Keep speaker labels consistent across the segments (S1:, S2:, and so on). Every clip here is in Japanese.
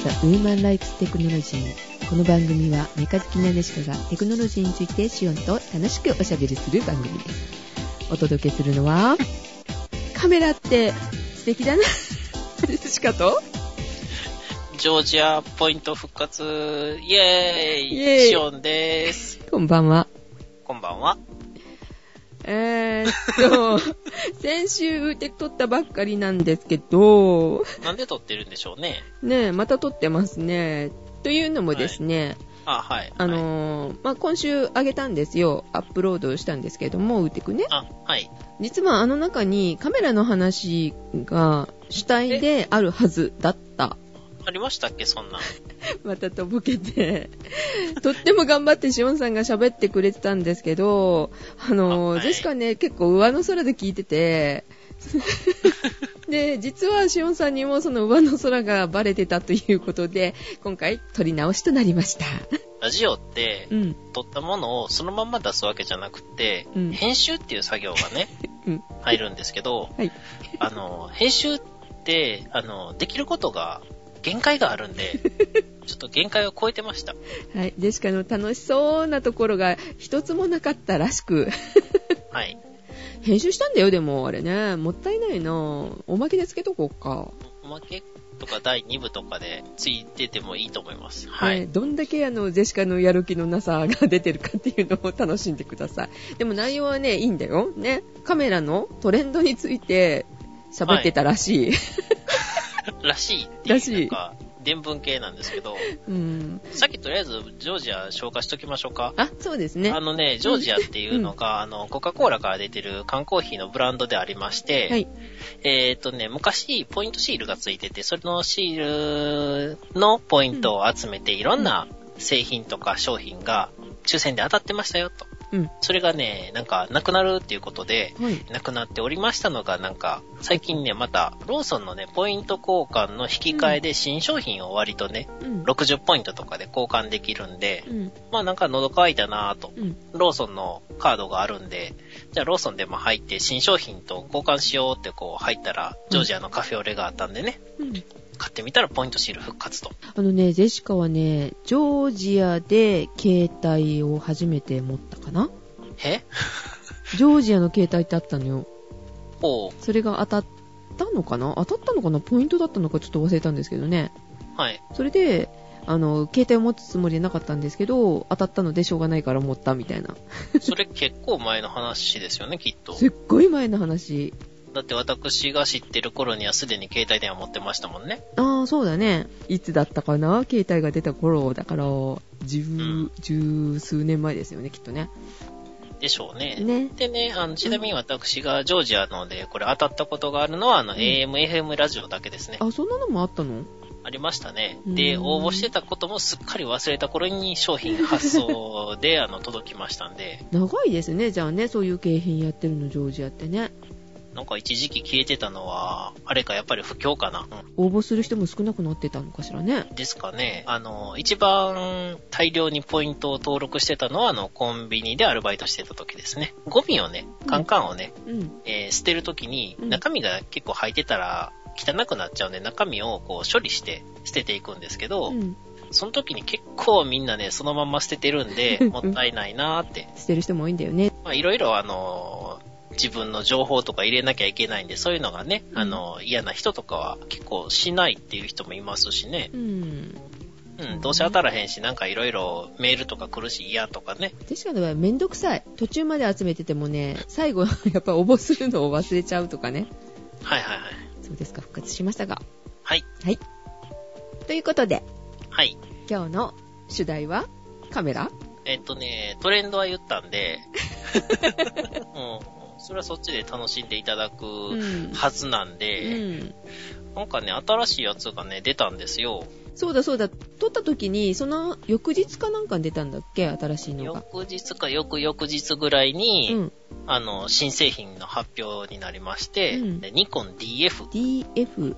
S1: Woman Likes Technology この番組はメカ好きなネシカがテクノロジーについてシオンと楽しくおしゃべりする番組です。お届けするのはカメラって素敵だな。ネ シカと？
S2: ジョージアポイント復活、イェーイ。
S1: イェーイ。
S2: シオンです。
S1: こんばんは。
S2: こんばんは。
S1: えー、っと 先週で撮ったばっかりなんですけど
S2: なんで撮ってるんでしょうね。
S1: ねえまた撮ってますねというのもですね、
S2: あ、はい。
S1: あ
S2: はい、
S1: のーまあ、今週あげたんですよ。アップロードしたんですけども、ウーテクね。
S2: あ、はい。
S1: 実はあの中にカメラの話が主体であるはずだった。
S2: ありましたっけ、そんなん。
S1: またとぼけて。とっても頑張ってシオンさんが喋ってくれてたんですけど、あのー
S2: あはい
S1: ジェシカね、結構上の空で聞いてて、で、実はシオンさんにもその上の空がバレてたということで、今回撮り直しとなりました。
S2: ラジオって
S1: う、ん。
S2: 撮ったものをそのまんま出すわけじゃなくて、
S1: うん
S2: 編集っていう作業がね、
S1: うん。
S2: 入るんですけど、
S1: はい。
S2: あの、編集って、あの、できることが限界があるんで、ちょっと限界を超えてました。
S1: はい。ジェシカの楽しそうなところが一つもなかったらしく。
S2: はい。
S1: 編集したんだよ、でも、あれね。もったいないなおまけでつけとこうか。
S2: おまけとか第2部とかでついててもいいと思います。はい。
S1: ねどんだけあの、ジェシカのやる気のなさが出てるかっていうのを楽しんでください。でも内容はね、いいんだよ。ね。カメラのトレンドについて喋ってたらしい。
S2: らしいって
S1: い
S2: いう、か、伝聞系なんですけど、
S1: うん。
S2: さっきとりあえずジョージア紹介しときましょうか。
S1: あ、そうですね。
S2: あのね、ジョージアっていうのが、あの、コカ・コーラから出てる缶コーヒーのブランドでありまして、
S1: はい。
S2: えっ、とね、昔、ポイントシールがついてて、それのシールのポイントを集めて、いろんな製品とか商品が抽選で当たってましたよと。
S1: うん。
S2: それがね、なんか、なくなるっていうことで、
S1: はい。
S2: なくなっておりましたのが、なんか、最近ね、また、ローソンのね、ポイント交換の引き換えで新商品を割とね、
S1: うん。
S2: 60ポイントとかで交換できるんで、
S1: うん。
S2: まあなんか喉乾いたなぁと、
S1: うん。
S2: ローソンのカードがあるんで、じゃあローソンでも入って新商品と交換しようってこう入ったら、ジョージアのカフェオレがあったんでね、
S1: うん。
S2: 買ってみたらポイントシール復活と。
S1: あのね、ジェシカはね、ジョージアで携帯を初めて持ったかな？
S2: え？
S1: ジョージアの携帯ってあったのよ。
S2: ほ
S1: それが当たったのかな？当たったのかな？ポイントだったのかちょっと忘れたんですけどね。
S2: う。はい。
S1: それで、あの、携帯を持つつもりなかったんですけど、当たったのでしょうがないから持ったみたいな。
S2: それ結構前の話ですよね、きっと。
S1: すっごい前の話。
S2: だって私が知ってる頃にはすでに携帯電話持ってましたもんね。
S1: ああ、そうだね。いつだったかな？携帯が出た頃。だから、十、
S2: ん
S1: 十数年前ですよね、きっとね。
S2: でしょうね。
S1: ね。
S2: でね、あの、ちなみに私がジョージアので、これ当たったことがあるのは、あの、AM、FM ラジオだけですね。
S1: あ、そんなのもあったの？
S2: ありましたね。
S1: うん
S2: で、応募してたこともすっかり忘れた頃に商品発送で、あの、届きましたんで、
S1: 長いですね、じゃあね、そういう景品やってるの、ジョージアってね。
S2: なんか一時期消えてたのは、あれかやっぱり不況かな。うん
S1: 応募する人も少なくなってたのかしらね。
S2: ですかね。あの、一番大量にポイントを登録してたのは、あの、コンビニでアルバイトしてた時ですね。ゴミをね、カンカンをね、
S1: うん。
S2: えー捨てる時に、
S1: うん
S2: 中身が結構入ってたら、汚くなっちゃうんで、中身をこう処理して捨てていくんですけど、
S1: うん。
S2: その時に結構みんなね、そのまんま捨ててるんで、もったいないなーって。
S1: 捨てる人も多いんだよね。
S2: まあ、いろいろあのー自分の情報とか入れなきゃいけないんで、そういうのがね、
S1: うん
S2: あのー嫌な人とかは結構しないっていう人もいますしね。
S1: うん。
S2: うん、どうせ当たらへんし、なんかいろいろメールとか来るし嫌とかね。
S1: 確かにはめんどくさい。途中まで集めててもね、最後、やっぱ応募するのを忘れちゃうとかね。
S2: はいはいはい。
S1: そうですか、復活しましたが。
S2: はい。
S1: はい。ということで、
S2: はい。
S1: 今日の主題はカメラ？
S2: えっとね、トレンドは言ったんで、うん、それはそっちで楽しんでいただく
S1: うん。
S2: はずなん
S1: う
S2: で、
S1: ん。
S2: なんかね、新しいやつがね、出たんですよ。
S1: そうだそうだ、撮った時に、その翌日かなんかに出たんだっけ？新しいのが。
S2: 翌日か翌々日ぐらいに、
S1: うん。
S2: あの、新製品の発表になりまして、
S1: うん
S2: でニコン DF。
S1: DF。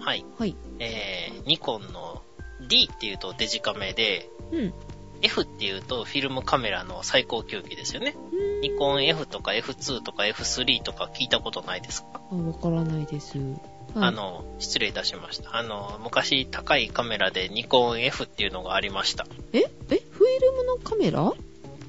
S2: はい。
S1: はい。
S2: えー、ニコンの D っていうとデジカメで、
S1: うん。
S2: F っていうとフィルムカメラの最高級機ですよね。ニコン F とか F2 とか F3 とか聞いたことないですか、
S1: あ、わからないです。はい
S2: あ、の、失礼いたしました。あの、昔高いカメラでニコン F っていうのがありました。
S1: え？え？フィルムのカメラ？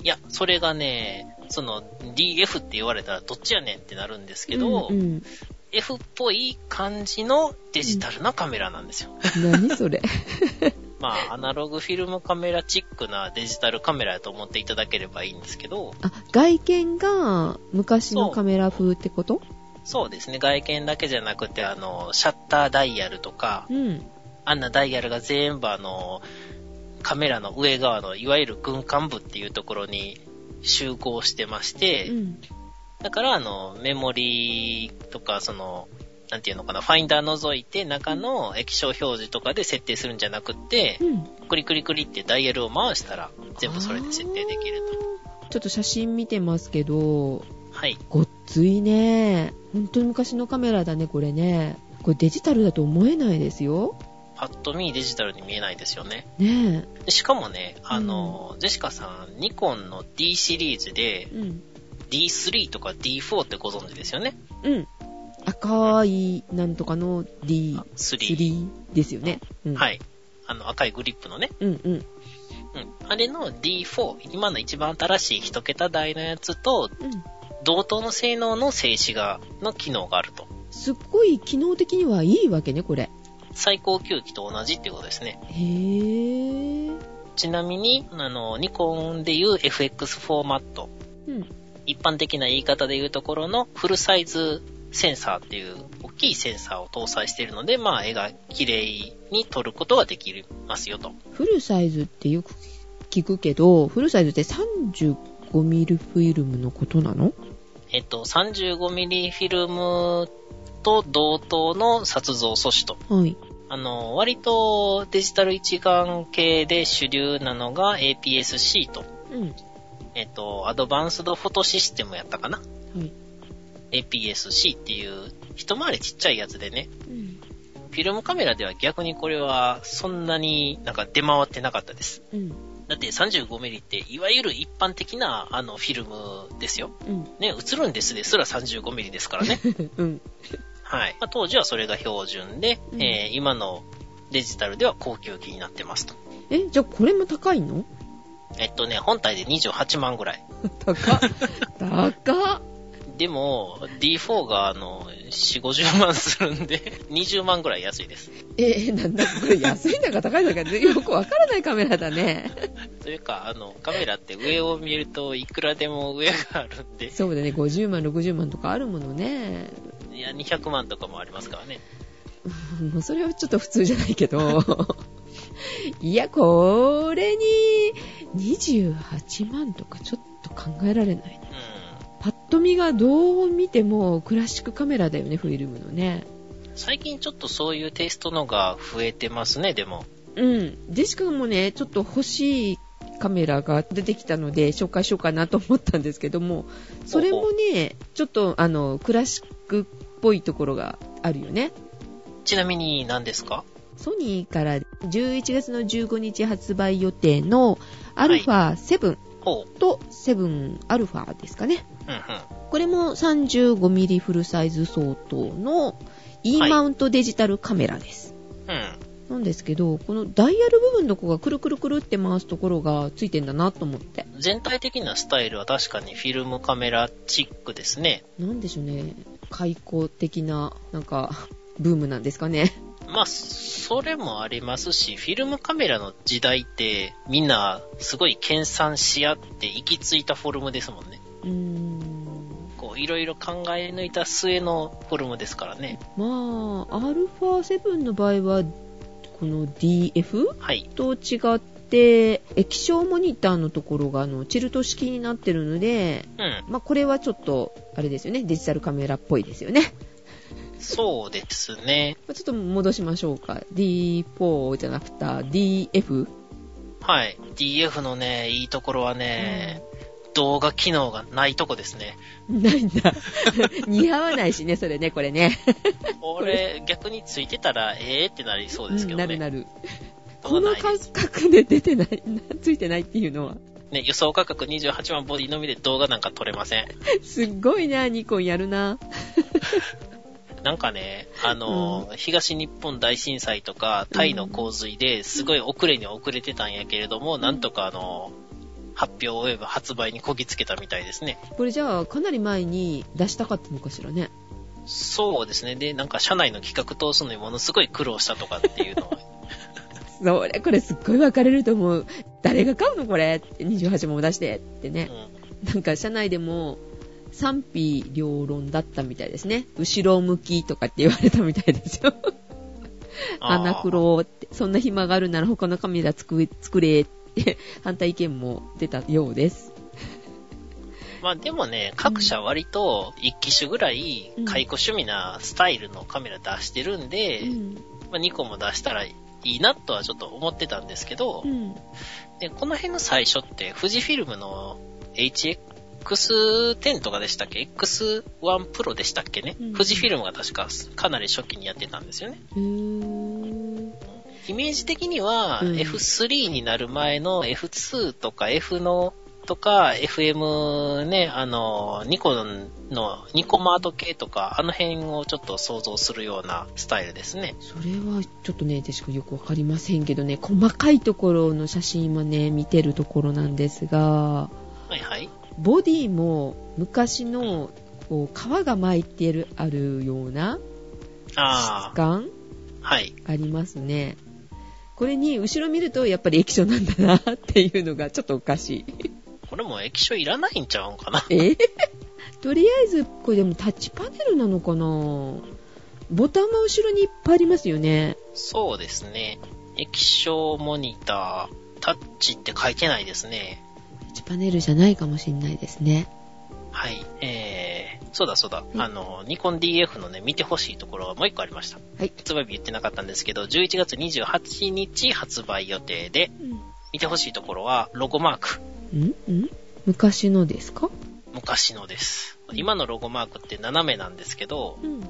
S2: いや、それがね、その DF って言われたらどっちやねんってなるんですけど、
S1: うんうん、
S2: F っぽい感じのデジタルなカメラなんですよ。
S1: 何それ？
S2: まあ、アナログフィルムカメラチックなデジタルカメラだと思っていただければいいんですけど、
S1: あ、外見が昔のカメラ風ってこと？
S2: そうですね、外見だけじゃなくて、あの、シャッターダイヤルとか、
S1: うん。
S2: あんなダイヤルが全部あの、カメラの上側のいわゆる軍艦部っていうところに集合してまして、
S1: うん。
S2: だからあの、メモリーとかその、なんていうのかな、ファインダー覗いて中の液晶表示とかで設定するんじゃなくって
S1: う、ん。
S2: クリクリクリってダイヤルを回したら全部それで設定できると。
S1: ちょっと写真見てますけど、
S2: はい。
S1: ごっついね。本当に昔のカメラだね、これね。これデジタルだと思えないですよ。
S2: パッと見デジタルに見えないですよね。
S1: ね
S2: でしかもね、あの、ジェシカさん、ニコンの D シリーズで
S1: え。うん。
S2: D3 とか D4 ってご存知ですよね。
S1: うん。赤いなんとかの D3
S2: 3。
S1: ですよね。うん、。
S2: はいい。あの赤いグリップのね。
S1: うんうん。
S2: うん。あれの D4、今の一番新しい一桁台のやつと
S1: うん。
S2: 同等の性能の静止画の機能があると。
S1: すっごい機能的にはいいわけね、これ。
S2: 最高級機と同じっていうことですね。
S1: へぇー。
S2: ちなみに、あの、ニコンでいう FX フォーマット。
S1: うん。
S2: 一般的な言い方で言うところのフルサイズセンサーっていう大きいセンサーを搭載しているので、まあ絵が綺麗に撮ることができますよと。
S1: フルサイズってよく聞くけど、フルサイズって35ミリフィルムのことなの？
S2: えっと、35mm フィルムと同等の撮像素子と。
S1: はい。
S2: あの、割とデジタル一眼系で主流なのが APS-C と。
S1: うん。
S2: えっと、アドバンスドフォトシステムやったかな？
S1: はい。
S2: ?APS-C っていう一回りちっちゃいやつでね。
S1: うん。
S2: フィルムカメラでは逆にこれはそんなになんか出回ってなかったです。
S1: うん。
S2: だって 35mm っていわゆる一般的なあのフィルムですよ。
S1: うん。
S2: ね、映るんですですら 35mm ですからね。
S1: うん。
S2: はい。まあ、当時はそれが標準で、
S1: うん
S2: えー今のデジタルでは高級機になってますと。
S1: え、じゃあこれも高いの？
S2: えっとね、本体で28万ぐらい。
S1: 高っ。高っ。
S2: でも、D4 があの、4、50万するんで、20万ぐらい安いです。
S1: え、なんだこれ安いのか高いのかよくわからないカメラだね。
S2: というか、あの、カメラって上を見るといくらでも上があるんで、
S1: そうだね、50万、60万とかあるものね。
S2: いや、200万とかもありますからね。
S1: う んもうそれはちょっと普通じゃないけど。いや、これに28万とかちょっと考えられないね。
S2: う
S1: パッと見がどう見てもクラシックカメラだよね、フィルムのね。
S2: ん。最近ちょっとそういうテイストのが増えてますね、でも。
S1: うん。ジェシカもね、ちょっと欲しいカメラが出てきたので紹介しようかなと思ったんですけども、それもね、ちょっとあの、クラシックっぽいところがあるよね。
S2: ちなみに何ですか？
S1: ソニーから11月の15日発売予定のアルファ7
S2: ほ
S1: と7アルファですかね。これも 35mm フルサイズ相当の E マウントデジタルカメラです。
S2: うん。
S1: なんですけど、このダイヤル部分のこがくるくるくるって回すところがついてんだなと思って。
S2: 全体的なスタイルは確かにフィルムカメラチックですね。
S1: なんでしょうね。開口的な、なんか、ブームなんですかね。
S2: まあ、それもありますし、フィルムカメラの時代ってみんなすごい研鑽し合って行き着いたフォルムですもんね。
S1: うーん。
S2: こう、いろいろ考え抜いた末のフォルムですからね。
S1: まあ、アルファ7の場合は、この DF
S2: はい。
S1: と違って、液晶モニターのところがあのチルト式になってるので、
S2: うん。
S1: まあ、これはちょっと、あれですよね、デジタルカメラっぽいですよね。
S2: そうですね。
S1: まあちょっと戻しましょうか。D4 じゃなくて DF?
S2: はい。DF のね、いいところはね、動画機能がないとこですね。
S1: ないんだ。似合わないしね、それね、これね。
S2: 俺、逆についてたら、ええー、ってなりそうですけどね。
S1: なるなる。この価格で出てない、ついてないっていうのは。
S2: ね、輸送価格28万ボディのみで動画なんか撮れません。
S1: すっごいな、ニコンやるな。
S2: なんかね、あの、うん、東日本大震災とか、タイの洪水ですごい遅れに遅れてたんやけれども、うん、なんとかあの、発表及ぶ発売にこぎつけたみたいですね。
S1: これじゃあ、かなり前に出したかったのかしらね。
S2: そうですね。で、なんか社内の企画通すのにものすごい苦労したとかっていうのは。
S1: それ、これすっごい分かれると思う。誰が買うのこれ ?28 も出してってね。うん、なんか社内でも、賛否両論だったみたいですね。後ろ向きとかって言われたみたいですよ。アナクロって、そんな暇があるなら他のカメラ作れって反対意見も出たようです。
S2: まあでもね、各社割と一機種ぐらい解雇趣味なスタイルのカメラ出してるんで、うん、まあ2個も出したらいいなとはちょっと思ってたんですけど、うん、でこの辺の最初って富士フィルムの HX X10 とかでしたっけ ?X1 Pro でしたっけね、うん、富士フィルムが確かかなり初期にやってたんですよね。イメージ的には、F3 になる前の F2 とか F のとか、FM ね、あの、ニコンの、ニコマート系とか、あの辺をちょっと想像するようなスタイルですね。
S1: それはちょっとね、確かよくわかりませんけどね、細かいところの写真はね、見てるところなんですが、
S2: はいはい。
S1: ボディも昔のこう皮が巻いてるあるような質感？
S2: はい
S1: ありますね。これに後ろ見るとやっぱり液晶なんだなっていうのがちょっとおかしい。
S2: これも液晶いらないんちゃうんかな？
S1: え？ー、とりあえずこれでもタッチパネルなのかな？ボタンも後ろにいっぱいありますよね。
S2: そうですね。液晶モニター、タッチって書いてないですね。
S1: チパネルじゃないかもしれないですね。
S2: はい。えー、そうだそうだ。あの、ニコン DF のね、見てほしいところがもう一個ありました。
S1: はい。
S2: 発売日言ってなかったんですけど、11月28日発売予定で、うん、見てほしいところは、ロゴマーク。
S1: ん？ん？昔のですか？
S2: 昔のです。今のロゴマークって斜めなんですけど、うん、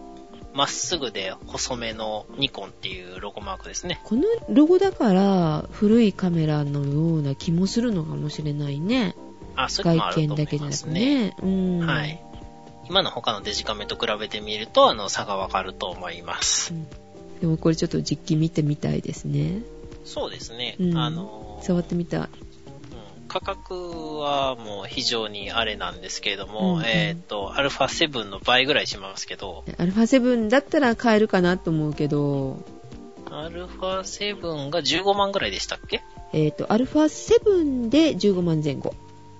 S2: まっすぐで細めのニコンっていうロゴマークですね。
S1: このロゴだから古いカメラのような気もするのかもしれないね。
S2: あ、そういね。外見だけじゃなくね。
S1: うん。
S2: はい。今の他のデジカメと比べてみると、あの、差がわかると思います、うん。
S1: でもこれちょっと実機見てみたいですね。
S2: そうですね。
S1: うん、あのー、触ってみたい。
S2: 価格はもう非常にあれなんですけれども、うんうん、えっ、ー、と、アルファ7の倍ぐらいしますけど。
S1: アルファ7だったら買えるかなと思うけど。
S2: アルファ7が15万ぐらいでしたっけ？
S1: えっ、ー、と、アルファ7で15万前後。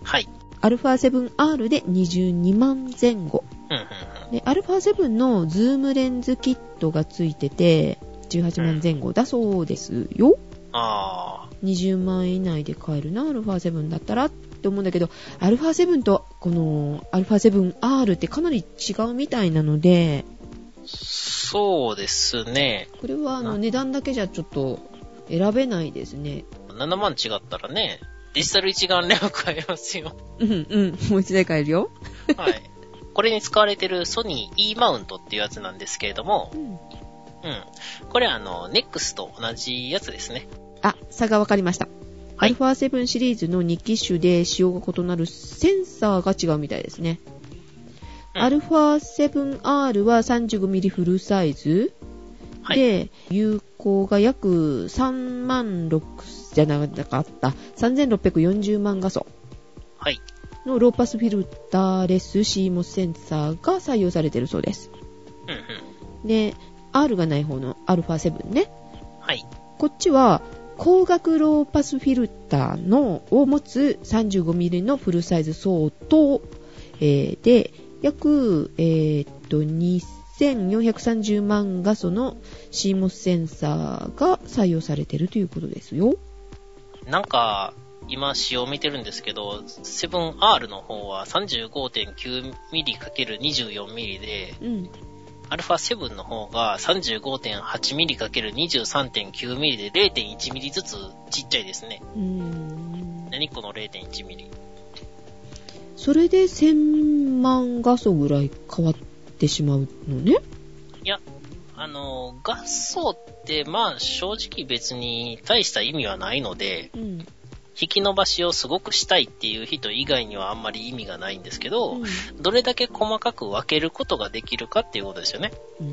S2: はい。
S1: アルファ 7R で22万前後。
S2: うんうんうん、
S1: で、アルファ7のズームレンズキットがついてて、18万前後だそうですよ。
S2: ああ。
S1: 20万円以内で買えるな、α7 だったらって思うんだけど、α7 とこの α7R ってかなり違うみたいなので、
S2: そうですね。
S1: これはあの値段だけじゃちょっと選べないですね。
S2: 7万違ったらね、デジタル一眼レフ買えますよ。
S1: うんうん、もう一台買えるよ。
S2: はい。これに使われてるソニー E マウントっていうやつなんですけれども、うん。うん。これあの、NEX と同じやつですね。
S1: あ、差が分かりました。はい、α7 シリーズの2機種で仕様が異なるセンサーが違うみたいですね。うん、α7R は 35mm フルサイズ、はい、で、有効が約3万6じゃなかった、3640万画素。
S2: はい。
S1: のローパスフィルターレス CMOS センサーが採用されているそうです。
S2: うん
S1: うん。で、R がない方の α7 ね。
S2: はい。
S1: こっちは 光学ローパスフィルターのを持つ 35mm のフルサイズ相当、えー、で、約、えー、っと、2430万画素の CMOS センサーが採用されているということですよ。
S2: なんか、今仕様見てるんですけど、7R の方は 35.9mm×24mm で、うん、α7 の方が 35.8mm×23.9mm で 0.1mm ずつちっちゃいですね。
S1: うーん。
S2: 何この 0.1mm。
S1: それで1000万画素ぐらい変わってしまうのね？
S2: いや、あの、合奏って、まあ正直別に大した意味はないので、うん、引き伸ばしをすごくしたいっていう人以外にはあんまり意味がないんですけど、うん、どれだけ細かく分けることができるかっていうことですよね。うん、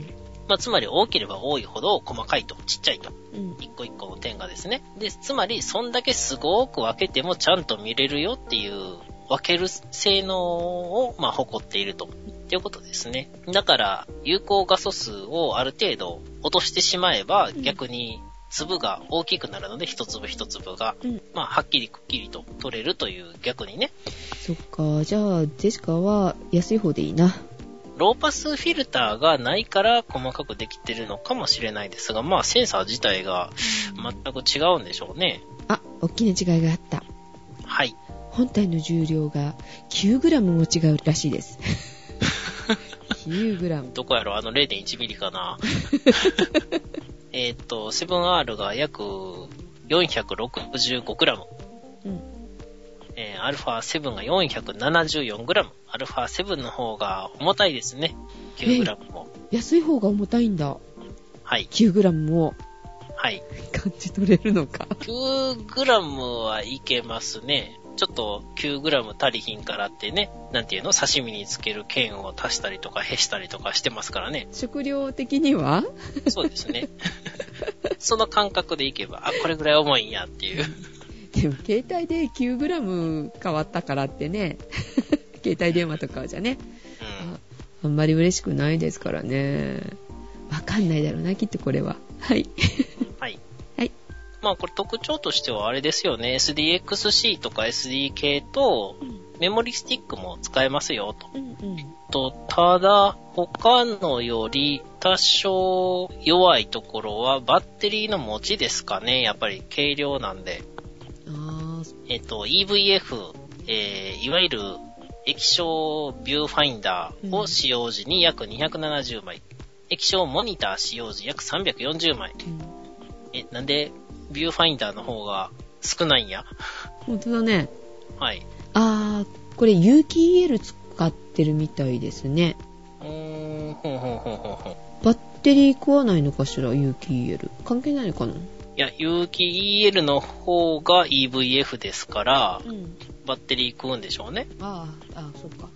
S2: まあ、つまり大きれば多いほど細かいと、ちっちゃいと。一個一個の点がですね。で、つまり、そんだけすごく分けてもちゃんと見れるよっていう分ける性能を、まあ、誇っていると。っていうことですね。だから、有効画素数をある程度落としてしまえば、逆に粒が大きくなるので、一粒一粒が、うん、まあ、はっきりくっきりと取れるという逆にね。
S1: そっか、じゃあ、ジェシカは安い方でいいな。
S2: ローパスフィルターがないから細かくできてるのかもしれないですが、まあセンサー自体が全く違うんでしょうね。
S1: あ、大きな違いがあった。
S2: はい。
S1: 本体の重量が 9g も違うらしいです。9g。
S2: どこやろあの 0.1mm かな。えっと、7R が約 465g。うん。えー、アルファ7が 474g。アルファ7の方が重たいですね。9g も。
S1: 安い方が重たいんだ。
S2: はい。
S1: 9g も。
S2: はい。
S1: 感じ取れるのか。
S2: 9g はいけますね。ちょっと 9g 足りひんからってね、なんていうの？刺身につける剣を足したりとか、へしたりとかしてますからね。
S1: 食料的には？
S2: そうですね。その感覚でいけば、あ、これぐらい重いんやっていう。
S1: でも、携帯で 9g 変わったからってね、携帯電話とかじゃね、うん、あんまり嬉しくないですからね。わかんないだろうな、きっとこれは。はい。
S2: まあこれ特徴としてはあれですよね。SDXC とか SDK と、メモリスティックも使えますよと。うんうん、とただ、他のより多少弱いところはバッテリーの持ちですかね。やっぱり軽量なんで。えっと、EVF、えー、いわゆる液晶ビューファインダーを使用時に約270枚。うん、液晶モニター使用時約340枚。うん、え、なんでビューファインダーの方が少ないんや。
S1: ほんとだね。
S2: はい。
S1: あー、これ有機 EL 使ってるみたいですね。
S2: うーん、ほんほんほんほんほん。
S1: バッテリー食わないのかしら、有機 EL。関係ないのかな？い
S2: や、有機 EL の方が EVF ですから、うん、バッテリー食うんでしょうね。
S1: ああ、ああ、そっか。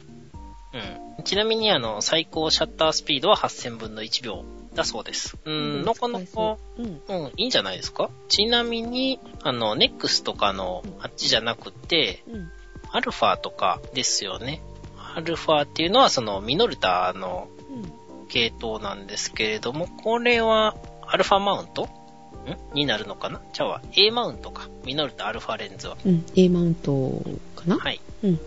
S2: うん。ちなみにあの、最高シャッタースピードは8000分の1秒だそうです。うん、なかなか、うん、うん、いいんじゃないですか？ちなみに、あの、ネックスとかのあっちじゃなくて、うん、アルファとかですよね。アルファっていうのはそのミノルタの系統なんですけれども、これはアルファマウント？ん？になるのかな？じゃあ A マウントか。ミノルタアルファレンズは。
S1: うん、A マウントかな？
S2: はい。うん。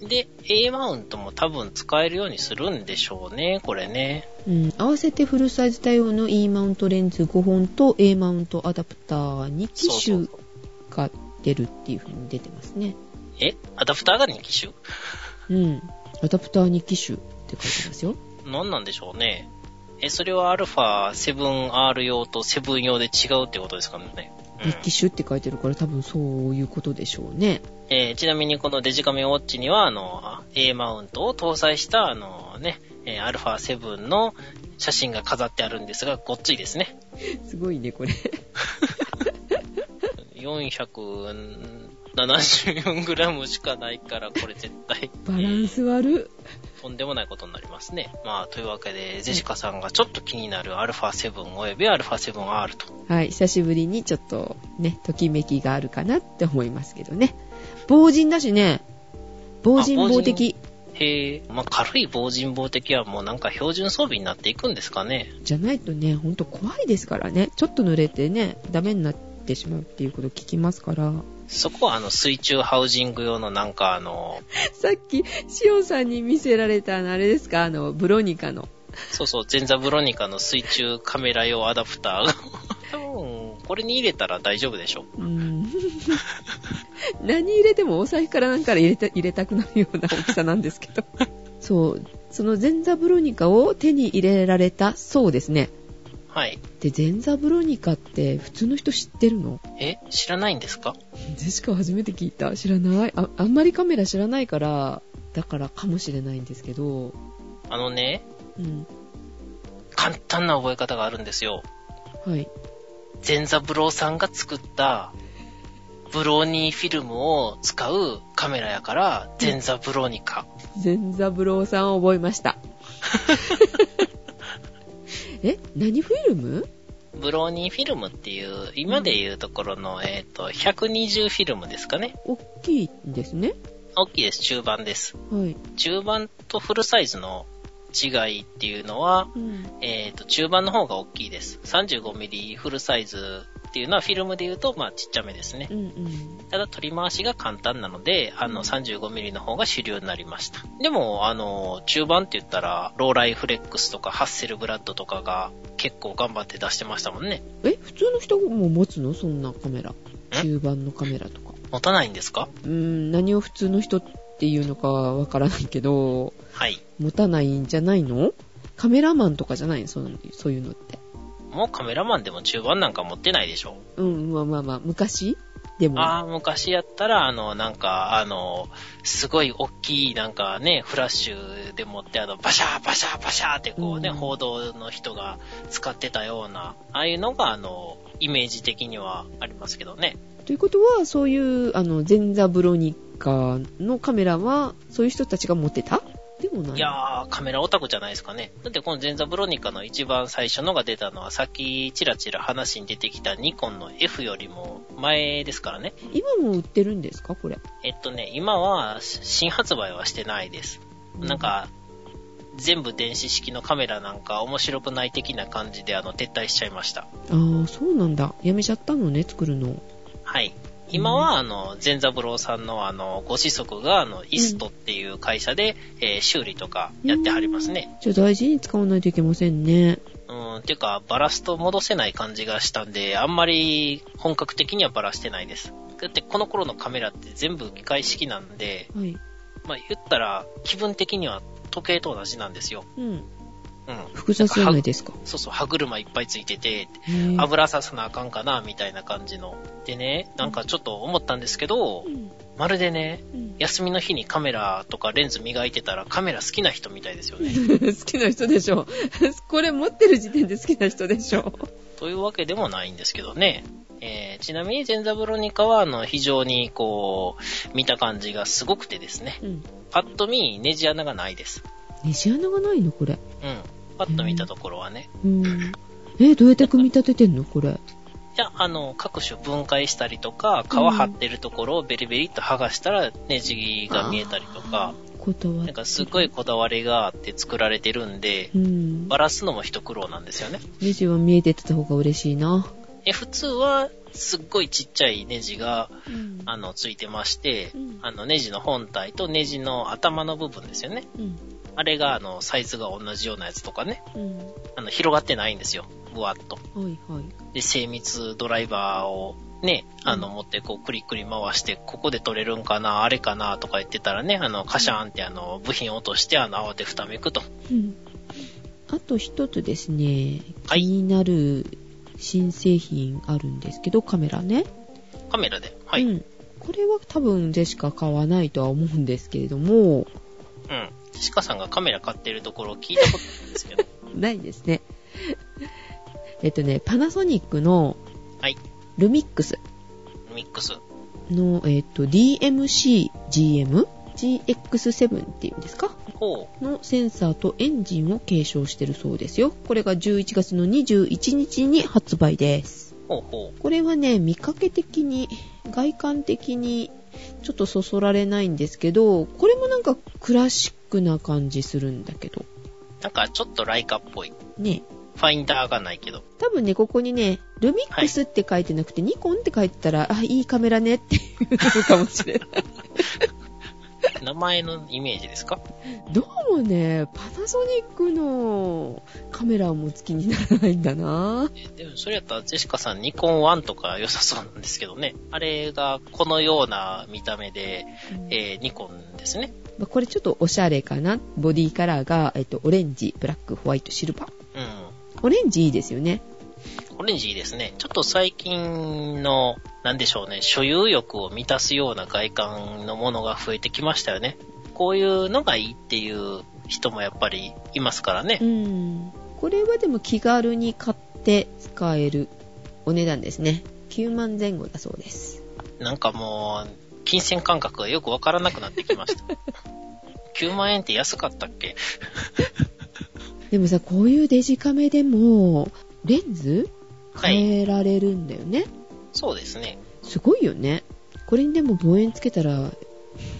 S2: で、A マウントも多分使えるようにするんでしょうね、これね。
S1: うん、合わせてフルサイズ対応の E マウントレンズ5本と A マウントアダプター2機種が出るっていう風に出てますね。
S2: え？アダプターが2機種？
S1: うん。アダプター2機種って書いてますよ。
S2: 何なんでしょうね。え、それは α7R 用と7用で違うってことですかね。
S1: 一機種って書いてるから多分そういうことでしょうね。
S2: えー、ちなみにこのデジカメウォッチには、あの、A マウントを搭載した、あのね、えー、α7 の写真が飾ってあるんですが、ごっついですね。
S1: すごいね、これ。
S2: 474g しかないから、これ絶対。
S1: バランス悪。
S2: とんでもないことになりますね。まあ、というわけで、ゼシカさんがちょっと気になる α7 および α7R と。
S1: はい、久しぶりにちょっとね、ときめきがあるかなって思いますけどね。防塵だしね。防塵防的。
S2: へえ、まあ、軽い防塵防的はもうなんか標準装備になっていくんですかね。
S1: じゃないとね、ほんと怖いですからね。ちょっと濡れてね、ダメになってしまうっていうこと聞きますから。
S2: そこはあの水中ハウジング用のなんかあの、
S1: さっき、シオンさんに見せられたのあれですか？あの、ブロニカの。
S2: そうそう、前座ブロニカの水中カメラ用アダプターが。多分、これに入れたら大丈夫でしょ。うん。
S1: 何入れてもお財布からなんか入れた入れたくなるような大きさなんですけど。そう、その前座ブロニカを手に入れられたそうですね。
S2: はい。
S1: で、ゼンザブロニカって普通の人知ってるの？
S2: え知らないんですか？
S1: ジェシカ初めて聞いた。知らないあ。あんまりカメラ知らないから、だからかもしれないんですけど。
S2: あのね、うん。簡単な覚え方があるんですよ。
S1: はい。
S2: 全座ブローさんが作ったブローニーフィルムを使うカメラやから、全座ブローニカ。
S1: 全座ブローさん覚えました。え何フィルム？
S2: ブローニーフィルムっていう、今でいうところの、うん、えっ、ー、と、120フィルムですかね。
S1: 大きいんですね。
S2: 大きいです。中盤です。
S1: はい。
S2: 中盤とフルサイズの違いっていうのは、うん、えっ、ー、と、中盤の方が大きいです。35mm フルサイズっていうのはフィルムで言うと、まあちっちゃめですね。うんうん、ただ取り回しが簡単なので、あの 35mm の方が主流になりました。でも、あの、中盤って言ったら、ローライフレックスとかハッセルブラッドとかが結構頑張って出してましたもんね。
S1: え、普通の人も持つの？そんなカメラ。中盤のカメラとか。
S2: 持たないんですか？
S1: うーん、何を普通の人っていうのかわからないけど、
S2: はい。
S1: 持たないんじゃないの？カメラマンとかじゃないの？そうそういうのって。
S2: もうカメラマンでも中盤なんか持ってないでしょ。
S1: うん、まあまあまあ、昔？でも。
S2: ああ、昔やったら、あの、なんか、あの、すごい大きい、なんかね、フラッシュでもって、あの、バシャーバシャーバシャーってこうね、うん、報道の人が使ってたような、ああいうのが、あの、イメージ的にはありますけどね。
S1: ということは、そういう、あの、ゼンザブロニカのカメラは、そういう人たちが持ってた？でもない。
S2: いやー、カメラオタクじゃないですかね。だってこのゼンザブロニカの一番最初のが出たのは、さっきチラチラ話に出てきたニコンの F よりも前ですからね。
S1: 今も売ってるんですか？これ。
S2: えっとね、今は新発売はしてないです。うん、なんか、全部電子式のカメラなんか面白くない的な感じであの撤退しちゃいました。あ
S1: あ、そうなんだ。やめちゃったのね、作るの。
S2: はい。今は、あの、善三郎さんの、あの、ご子息が、あの、イストっていう会社で、うん、えー、修理とかやってはりますね。
S1: じゃあ大事に使わないといけませんね。
S2: うん、ていうか、バラすと戻せない感じがしたんで、あんまり本格的にはバラしてないです。だって、この頃のカメラって全部機械式なんで、はい、まあ、言ったら、気分的には時計と同じなんですよ。
S1: うん。うん。複雑じゃないですか。
S2: そうそう、歯車いっぱいついてて、油ささなあかんかな、みたいな感じの。でね、なんかちょっと思ったんですけど、うん、まるでね、うん、休みの日にカメラとかレンズ磨いてたらカメラ好きな人みたいですよね。
S1: 好きな人でしょ。これ持ってる時点で好きな人でしょ。
S2: というわけでもないんですけどね。えー、ちなみにゼンザブロニカは、あの、非常にこう、見た感じがすごくてですね。うん、パッと見、ネジ穴がないです。
S1: ネジ穴がないの？これ。
S2: うん。パッと見たところはね。
S1: うん。えどうやって組み立ててんの？これ。
S2: じゃあ、の、各種分解したりとか、皮張ってるところをベリベリっと剥がしたらネジが見えたりとか、
S1: こだわ
S2: なんかすごいこだわりがあって作られてるんで、うん、バラすのも一苦労なんですよね。
S1: ネジは見えてた方が嬉しいな。
S2: F2 はすっごいちっちゃいネジが、うん、あの、ついてまして、うん、あの、ネジの本体とネジの頭の部分ですよね。うん、あれが、あの、サイズが同じようなやつとかね、あの、広がってないんですよ。ぶわっと。
S1: はいはい。
S2: で、精密ドライバーをね、あの、持ってこう、クリクリ回して、ここで取れるんかな、あれかな、とか言ってたらね、あの、カシャーンってあの、部品落として、あの、慌てふためくと。うん。
S1: あと一つですね、気になる新製品あるんですけど、カメラね。
S2: カメラではい。うん。
S1: これは多分でしか買わないとは思うんですけれども。
S2: うん。シカさんがカメラ買ってるところ聞いたことないんですけど。
S1: ないですね。えっとね、パナソニックの、
S2: はい。
S1: ルミックス。
S2: ルミックス。
S1: の、えっと、DMC-GM? GX7 っていうんですか？のセンサーとエンジンを継承してるそうですよ。これが11月の21日に発売です。
S2: ほうほ
S1: うこれはね、見かけ的に、外観的にちょっとそそられないんですけど、これもなんかクラシックな感じするんだけど。
S2: なんかちょっとライカっぽい。
S1: ね。
S2: ファインダーがないけど。
S1: 多分ね、ここにね、ルミックスって書いてなくて、はい、ニコンって書いてたら、あ、いいカメラねっていうのかもしれない。
S2: 名前のイメージですか？
S1: どうもね、パナソニックのカメラも好きにならないんだな
S2: でもそれやったらジェシカさんニコン1とか良さそうなんですけどね。あれがこのような見た目で、うん、えー、ニコンですね。
S1: これちょっとおしゃれかな。ボディカラーが、えっと、オレンジ、ブラック、ホワイト、シルバー。うん。オレンジいいですよね。
S2: オレンジいいですね。ちょっと最近の、なんでしょうね、所有欲を満たすような外観のものが増えてきましたよね。こういうのがいいっていう人もやっぱりいますからね。う
S1: ん。これはでも気軽に買って使えるお値段ですね。9万前後だそうです。
S2: なんかもう、金銭感覚がよくわからなくなってきました。9万円って安かったっけ？
S1: でもさ、こういうデジカメでも、レンズ変えられるんだよね、はい、
S2: そうですね。
S1: すごいよね。これにでも望遠つけたら、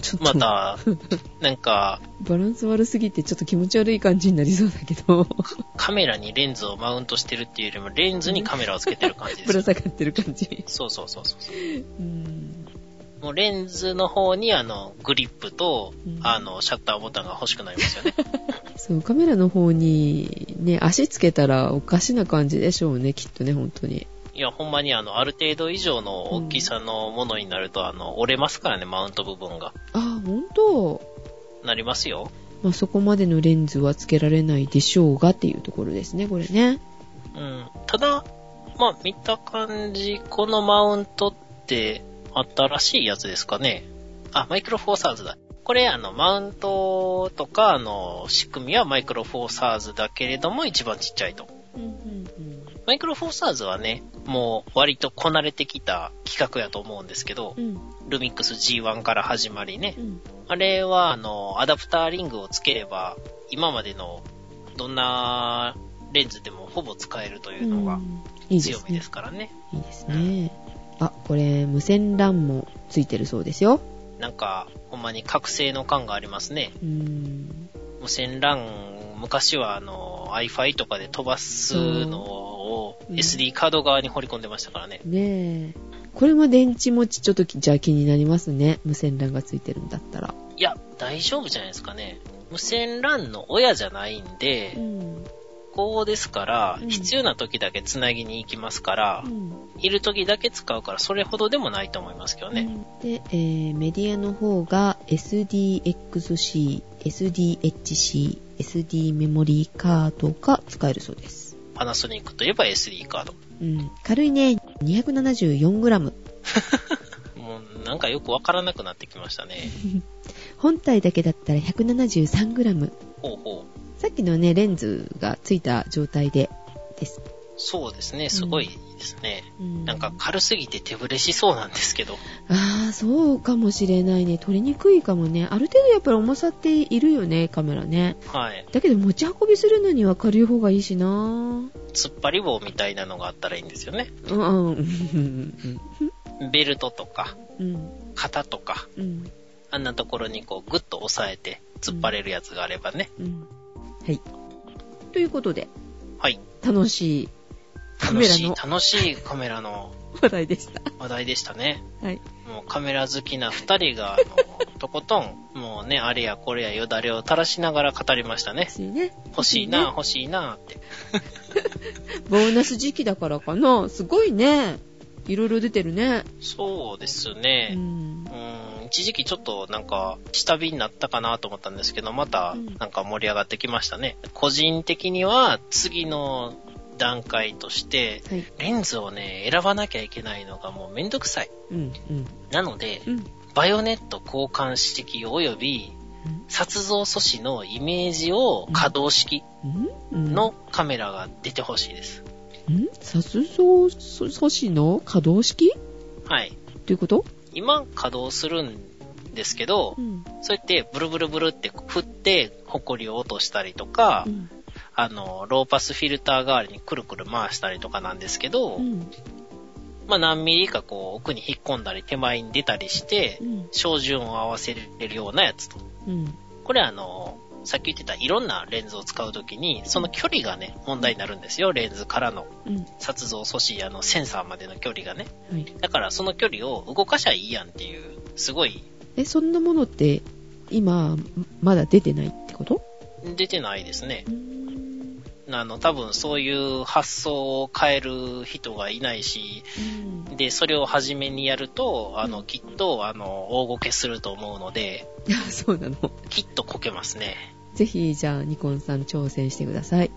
S2: ちょっと。また、なんか、
S1: バランス悪すぎてちょっと気持ち悪い感じになりそうだけど。
S2: カメラにレンズをマウントしてるっていうよりも、レンズにカメラをつけてる感じです。
S1: ぶら下がってる感じ。
S2: そうそうそうそう。うんもうレンズの方にあの、グリップと、うん、あの、シャッターボタンが欲しくなりますよね。
S1: そう、カメラの方にね、足つけたらおかしな感じでしょうね、きっとね、本当に。
S2: いや、ほんまにあの、ある程度以上の大きさのものになると、うん、あの、折れますからね、マウント部分が。
S1: あ、ほんと
S2: なりますよ。
S1: まあ、そこまでのレンズはつけられないでしょうがっていうところですね、これね。
S2: うん。ただ、まあ、見た感じ、このマウントって、新しいやつですかね。あ、マイクロフォーサーズだ。これ、あの、マウントとか、あの、仕組みはマイクロフォーサーズだけれども、一番ちっちゃいと。うんうんうん、マイクロフォーサーズはね、もう割とこなれてきた企画やと思うんですけど、うん、ルミックス G1 から始まりね、うん、あれは、あの、アダプターリングをつければ、今までのどんなレンズでもほぼ使えるというのが強みですからね。
S1: いいですね。あ、これ、無線 LAN もついてるそうですよ。
S2: なんか、ほんまに覚醒の感がありますね。無線 LAN、昔はあの、iFi とかで飛ばすのを SD カード側に掘り込んでましたからね。
S1: ねえ。これも電池持ちちょっとじゃあ気になりますね。無線 LAN がついてるんだったら。
S2: いや、大丈夫じゃないですかね。無線 LAN の親じゃないんで、うん、こうですから、うん、必要な時だけ繋ぎに行きますから、うん、いる時だけ使うから、それほどでもないと思いますけどね。
S1: で、えー、メディアの方が SDXC、SDHC、SD メモリーカードが使えるそうです。
S2: パナソニックといえば SD カード。
S1: うん。軽いね。274g。も
S2: うなんかよくわからなくなってきましたね。
S1: 本体だけだったら 173g。
S2: ほうほ
S1: う。さっきのね、レンズがついた状態でです。
S2: そうですね、すごいですね。うん、なんか軽すぎて手ぶれしそうなんですけど。
S1: ああ、そうかもしれないね。取りにくいかもね。ある程度やっぱり重さっているよね、カメラね。
S2: はい。
S1: だけど持ち運びするのには軽い方がいいしな
S2: 突っ張り棒みたいなのがあったらいいんですよね。
S1: うん。
S2: ベルトとか、うん、肩とか、うん、あんなところにこうグッと押さえて突っ張れるやつがあればね。うん
S1: はい。ということで、
S2: はい。
S1: 楽しいカメラの
S2: 楽しいカメラの
S1: 話題でした。
S2: 話題でしたね。
S1: はい。
S2: もうカメラ好きな二人が、あの、とことん、もうね、あれやこれやよだれを垂らしながら語りましたね。
S1: 欲しいね。
S2: 欲しいな、欲しいなって。
S1: ボーナス時期だからかな。すごいね。いろいろ出てるね。
S2: そうですね。うん。うん一時期ちょっとなんか下火になったかなと思ったんですけど、またなんか盛り上がってきましたね。うん、個人的には次の段階として、はい、レンズをね、選ばなきゃいけないのがもうめんどくさい。うんうん、なので、うん、バイオネット交換式及び、撮像素子のイメージを可動式のカメラが出てほしいです。
S1: ん。撮像素子の可動式？
S2: はい。
S1: ということ？
S2: 今稼働するんですけど、うん、そうやってブルブルブルって振って、ホコリを落としたりとか、うん、あの、ローパスフィルター代わりにくるくる回したりとかなんですけど、うん、まあ何ミリかこう奥に引っ込んだり手前に出たりして、照準を合わせれるようなやつと。これあの、さっき言ってたいろんなレンズを使うときに、その距離がね、問題になるんですよ。レンズからの。撮像素子やのセンサーまでの距離がね。はい、だからその距離を動かしゃいいやんっていう、すごい。
S1: え、そんなものって、今、まだ出てないってこと？
S2: 出てないですね。あの、多分そういう発想を変える人がいないし、うん、で、それを初めにやると、あの、きっと、あの、大ごけすると思うので、
S1: そうなの。
S2: きっとこけますね。
S1: ぜひ、じゃあ、ニコンさん挑戦してください。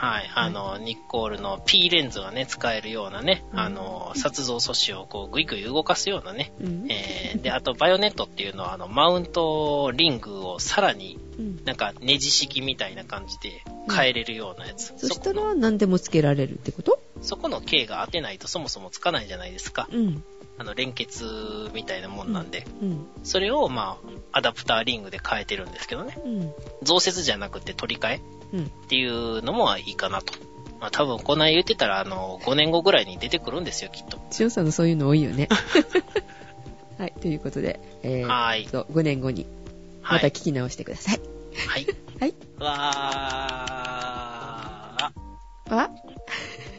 S2: はい。あの、ニッコールの P レンズがね、使えるようなね、うん、あの、撮像素子をこう、ぐいぐい動かすようなね。うん、えー、で、あと、バイオネットっていうのは、あの、マウントリングをさらに、なんか、ネジ式みたいな感じで変えれるようなやつ。
S1: うん、そしたら、何でもつけられるってこと？
S2: そこの K が当てないとそもそもつかないじゃないですか。うん。あの、連結みたいなもんなんで。うん。それを、まあ、アダプターリングで変えてるんですけどね。うん。増設じゃなくて取り替えっていうのもいいかなと。まあ多分こんな言ってたら、あの、5年後ぐらいに出てくるんですよ、きっと。
S1: 塩さんのそういうの多いよね。はい、ということで、えー、はい。5年後に、また聞き直してください。
S2: はい。
S1: はい。
S2: わ
S1: ー。あ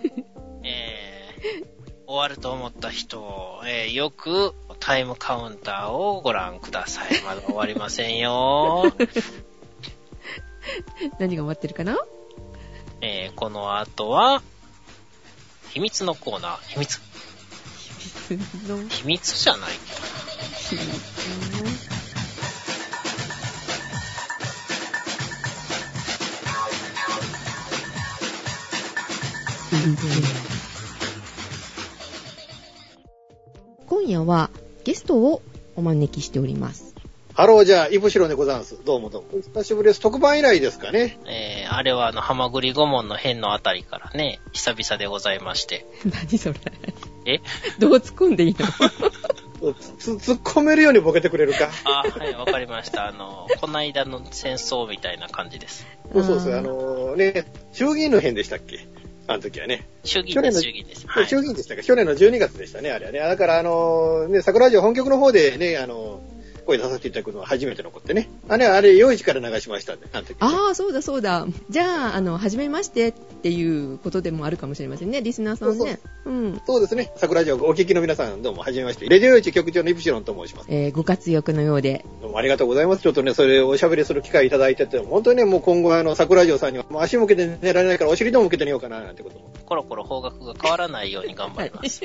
S2: えー、終わると思った人、えー、よくタイムカウンターをご覧ください。まだ終わりませんよ。
S1: 何が待ってるかな？
S2: えー、この後は、秘密のコーナー。秘密。
S1: 秘密の？
S2: 秘密じゃない秘密
S1: 今夜はゲストをお招きしております。
S3: ハローじゃあ、イブシロでございます。どうもどうも。久しぶりです。特番以来ですかね。
S2: えー、あれはあの、ハマグリ顧問の辺のあたりからね、久々でございまして。
S1: 何それ
S2: え？
S1: どう突っ込んでいいの？
S3: つ、突っ込めるようにボケてくれるか。
S2: あ、はい、わかりました。あの、こないだの戦争みたいな感じです。
S3: そうそうそう、あのー、ね、衆議院の辺でしたっけ？あの時はね。
S2: 衆議院です、衆議院です。
S3: はい、衆議院でしたか去年の12月でしたね、あれはね。だから、あのー、ね、桜城本局の方でね、あのー声出させていただくのは初めてのことでね。あれ、あれ、用意から流しましたんで、あ
S1: ね、ああ、そうだそうだ。じゃあ、あの、初めましてっていうことでもあるかもしれませんね、リスナーさんね。
S3: そううん。そうですね。桜城お聞きの皆さん、どうも、はじめまして。レディオ用地局長のイプシロンと申します。
S1: えー、ご活躍のようで。
S3: どうもありがとうございます。ちょっとね、それをおしゃべりする機会いただいてて、本当にね、もう今後、あの、桜城さんには、もう足向けて寝られないから、お尻でも向けて寝ようかな、なんてことも。
S2: コロコロ方角が変わらないように頑張ります。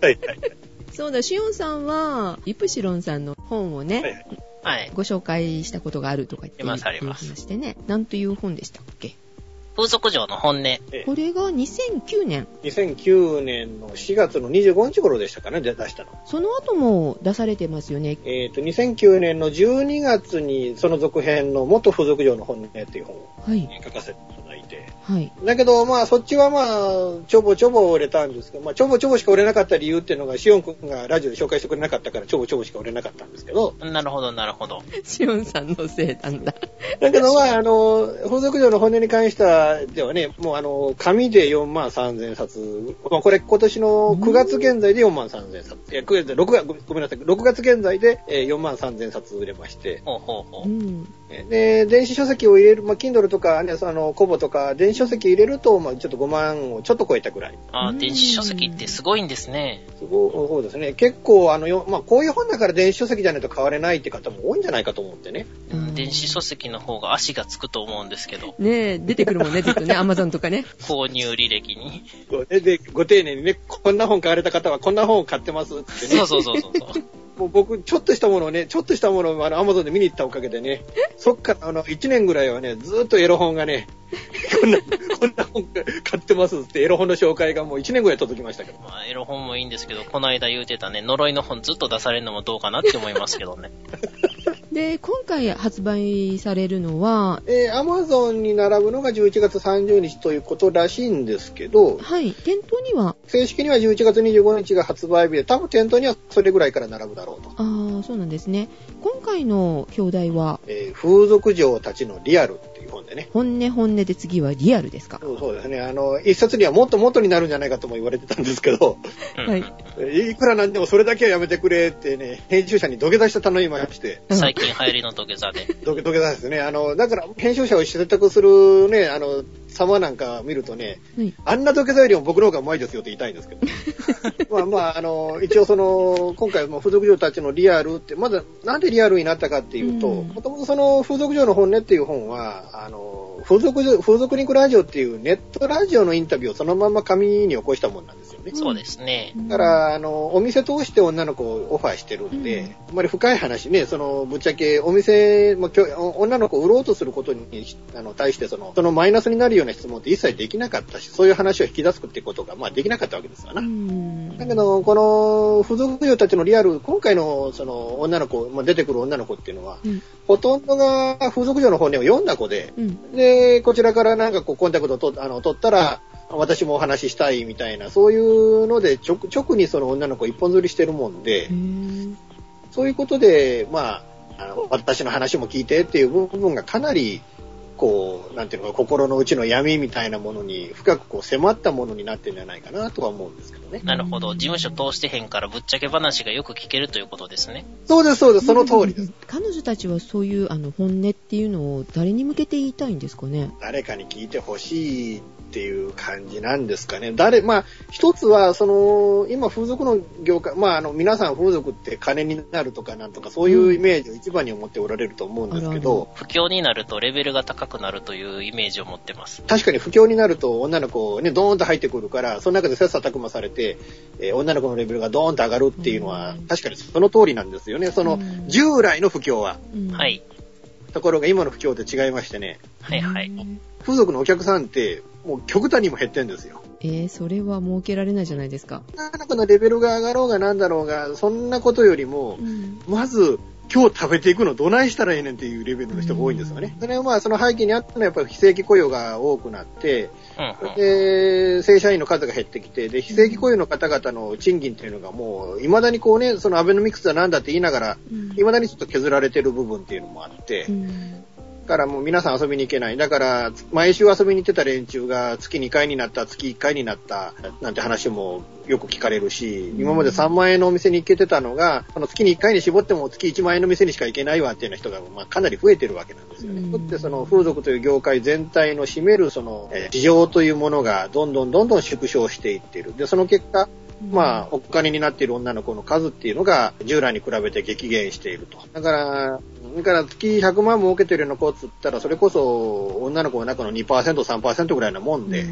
S3: はい、はい。
S1: そうだ、シオンさんは、イプシロンさんの本をね、
S2: はい、
S1: ご紹介したことがあるとか言って
S2: ます、あります。
S1: 話してね、なんという本でしたっけ？
S2: 風俗嬢の本音。
S1: これが2009年。
S3: 2009年の4月の25日頃でしたかね、出したの。
S1: その後も出されてますよね。
S3: えっ、ー、と、2009年の12月にその続編の元風俗嬢の本音っていう本を書かせてて。はい。だけど、まあ、そっちはまあ、ちょぼちょぼ売れたんですけど、まあ、ちょぼちょぼしか売れなかった理由っていうのが、シオン君がラジオで紹介してくれなかったから、ちょぼちょぼしか売れなかったんですけど。
S2: なるほど、なるほど。
S1: シオンさんのせいなんだ。
S3: だけど、まあ、あの、風俗嬢の骨に関しては、ではね、もうあの、紙で4万3000冊、まあ、これ今年の9月現在で4万3000冊、いや、9月、6月、ごめんなさい、6月現在で4万3000冊売れまして。
S2: ほうほうほう。うん
S3: で、電子書籍を入れる、まあ、Kindle とか、ね、その、コボとか、電子書籍入れると、まあ、ちょっと5万をちょっと超えたぐらい。
S2: ああ、電子書籍ってすごいんですね。
S3: すごそうですね。結構、あの、よまあ、こういう本だから電子書籍じゃないと買われないって方も多いんじゃないかと思ってね。
S2: うん、電子書籍の方が足がつくと思うんですけど。
S1: ねえ、出てくるもんね、ずっとね、アマゾンとかね。
S2: 購入履歴に。
S3: で、ご丁寧にね、こんな本買われた方はこんな本を買ってますってね。
S2: そうそうそうそう。
S3: もう僕、ちょっとしたものをね、ちょっとしたものをあの、アマゾンで見に行ったおかげでね、そっからあの、1年ぐらいはね、ずっとエロ本がね、こんな、こんな本買ってますってエロ本の紹介がもう1年ぐらい届きましたけど。
S2: まあ、エロ本もいいんですけど、この間言うてたね、呪いの本ずっと出されるのもどうかなって思いますけどね。
S1: で、今回発売されるのは、
S3: えー、アマゾンに並ぶのが11月30日ということらしいんですけど、
S1: はい、店頭には？
S3: 正式には11月25日が発売日で、多分店頭にはそれぐらいから並ぶだろうと。
S1: ああ、そうなんですね。今回の表題は、
S3: えー、風俗嬢たちのリアル本でね。
S1: 本音本音で次はリアルですか？
S3: そうそうですね。あの、一冊にはもっともっとになるんじゃないかとも言われてたんですけど、はい。いくらなんでもそれだけはやめてくれってね、編集者に土下座した頼みまして。
S2: 最近流行りの土下座で。
S3: 土下座ですね。あの、だから、編集者を説得するね、あの、様なんか見るとね、はい、あんな土下座よりも僕の方がうまいですよって言いたいんですけど。まあまあ、あの、一応その、今回も風俗嬢たちのリアルって、まだなんでリアルになったかっていうと、もともとその風俗嬢の本音っていう本は、あの、風俗、風俗ニクラジオっていうネットラジオのインタビューをそのまま紙に起こしたもんなんです。
S2: そうですね。
S3: だから、あの、お店通して女の子をオファーしてるんで、うん、あんまり深い話ね、その、ぶっちゃけお店、まあ、女の子を売ろうとすることにあの対して、その、そのマイナスになるような質問って一切できなかったし、そういう話を引き出すってことが、まあ、できなかったわけですわな。うん、だけど、この、風俗嬢たちのリアル、今回の、その、女の子、まあ、出てくる女の子っていうのは、うん、ほとんどが風俗嬢の本音を読んだ子で、で、こちらからなんかこう、コンタクトをとあの取ったら、私もお話ししたいみたいな、そういうので、直直にその女の子一本釣りしてるもんで、そういうことで、まあ、あの私の話も聞いてっていう部分がかなり、こう、なんていうのか、心の内の闇みたいなものに深くこう迫ったものになってるんじゃないかなとは思うんですけどね。
S2: なるほど。事務所通してへんからぶっちゃけ話がよく聞けるということですね。
S3: そうです、そうです。その通りです。
S1: 彼女たちはそういうあの本音っていうのを誰に向けて言いたいんですかね？
S3: 誰かに聞いてほしいっていう感じなんですかね。誰、まあ、一つは、その、今風俗の業界、まあ、あの、皆さん風俗って金になるとかなんとか、そういうイメージを一番に思っておられると思うんですけど、
S2: 不況になるとレベルが高くなるというイメージを持ってます。
S3: 確かに不況になると女の子ね、ドーンと入ってくるから、その中で切磋琢磨されて、えー、女の子のレベルがドーンと上がるっていうのは、確かにその通りなんですよね。その、従来の不況は。
S2: はい。
S3: ところが今の不況って違いましてね。
S2: はいはい。
S3: 風俗のお客さんって、もう極端にも減ってんですよ。
S1: えー、それは設けられないじゃないですか。
S3: なかなかのレベルが上がろうがなんだろうが、そんなことよりも、うん、まず、今日食べていくのどないしたらええねんっていうレベルの人が多いんですよね。それはまあその背景にあったのはやっぱり非正規雇用が多くなって、うんうん、で、正社員の数が減ってきて、で、非正規雇用の方々の賃金っていうのがもう、未だにこうね、そのアベノミクスだなんだって言いながら、未だにちょっと削られてる部分っていうのもあって、うんからもう皆さん遊びに行けない。だから、毎週遊びに行ってた連中が月2回になった、月1回になった、なんて話もよく聞かれるし、今まで3万円のお店に行けてたのが、この月に1回に絞っても月1万円の店にしか行けないわっていうような人が、まあ、かなり増えてるわけなんですよね。うん、ってその風俗という業界全体の占めるその、市場というものがどんどんどんどん縮小していっている。で、その結果、まあ、お金になっている女の子の数っていうのが、従来に比べて激減していると。だから、だから月100万儲けてるような子っつったら、それこそ女の子の中の2%、3%ぐらいなもんで、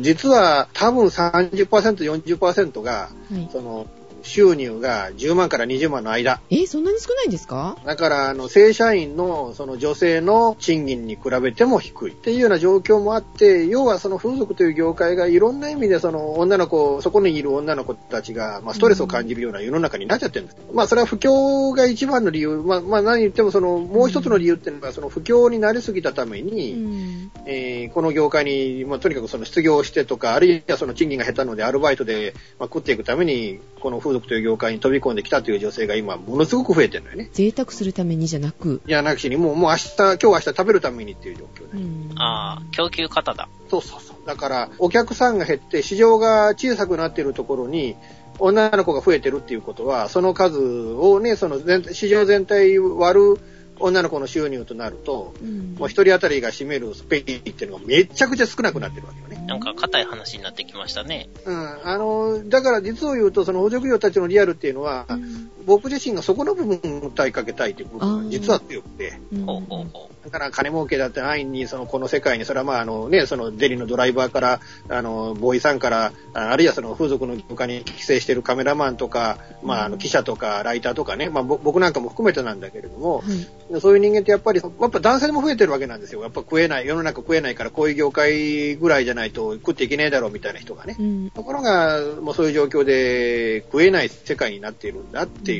S3: 実は多分30%、40%が、はい、その、収入が10万から20万の間。
S1: えそんなに少ないんですか？
S3: だから、あの、正社員の、その女性の賃金に比べても低いっていうような状況もあって、要はその風俗という業界がいろんな意味でその女の子、そこにいる女の子たちが、まあ、ストレスを感じるような世の中になっちゃってるんです。うん、まあ、それは不況が一番の理由、まあ、まあ、何言ってもその、もう一つの理由っていうのは、その不況になりすぎたために、うん、えー、この業界に、まあ、とにかくその失業してとか、あるいはその賃金が減ったのでアルバイトで、まあ、食っていくために、この風俗という業界に飛び込んできたという女性が今、ものすごく増えてるのよね。
S1: 贅沢するためにじゃなく。
S3: じゃなくしに、もう、もう明日、今日明日食べるためにっていう状況
S2: で。ああ、供給方だ。
S3: そうそうそう。だから、お客さんが減って、市場が小さくなっているところに、女の子が増えてるっていうことは、その数をね、その市場全体割る女の子の収入となると、うん、もう一人当たりが占めるスペインっていうのがめちゃくちゃ少なくなってるわけよね。
S2: なんか硬い話になってきましたね。
S3: うん。あの、だから実を言うと、その補助業たちのリアルっていうのは、うん、僕自身がそこの部分を訴えかけたいという部分が実は強くて。ほうほうほう。だから金儲けだってないに、そのこの世界に、それはまああのね、そのデリのドライバーから、あの、ボーイさんから、あるいはその風俗の業界に寄生しているカメラマンとか、まああの記者とかライターとかね、まあ僕なんかも含めてなんだけれども、うん、そういう人間ってやっぱり、やっぱ男性でも増えてるわけなんですよ。やっぱ食えない、世の中食えないからこういう業界ぐらいじゃないと食っていけねえだろうみたいな人がね。うん、ところが、もうそういう状況で食えない世界になっているんだっていう、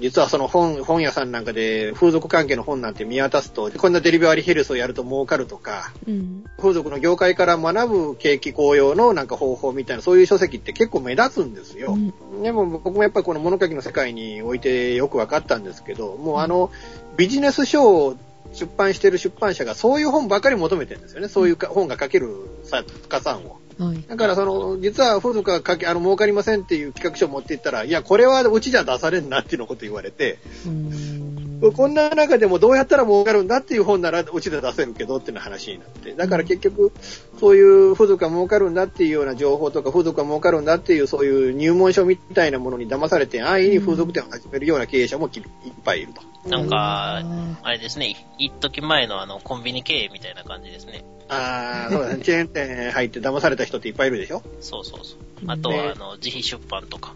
S3: 実はその本、本屋さんなんかで風俗関係の本なんて見渡すと、こんなデリバリーヘルスをやると儲かるとか、うん、風俗の業界から学ぶ景気紅葉のなんか方法みたいな、そういう書籍って結構目立つんですよ。うん、でも僕もやっぱりこの物書きの世界においてよく分かったんですけど、もうあの、ビジネス書を出版してる出版社がそういう本ばかり求めてるんですよね。そういう本が書ける作家さんを。はい、だからその、実は風俗がかけ、あの、儲かりませんっていう企画書を持っていったら、いや、これはうちじゃ出されんなっていうのこと言われて、こんな中でもどうやったら儲かるんだっていう本ならうちで出せるけどっていう話になって。だから結局、そういう風俗が儲かるんだっていうような情報とか、風俗が儲かるんだっていうそういう入門書みたいなものに騙されて、安易に風俗店を始めるような経営者もいっぱいいると。
S2: なんか、あれですね、一時前のあの、コンビニ経営みたいな感じですね。
S3: ああ、そうだね。チェーン店入って騙された人っていっぱいいるでしょ
S2: そうそうそう。あとは、あの、自費出版とか。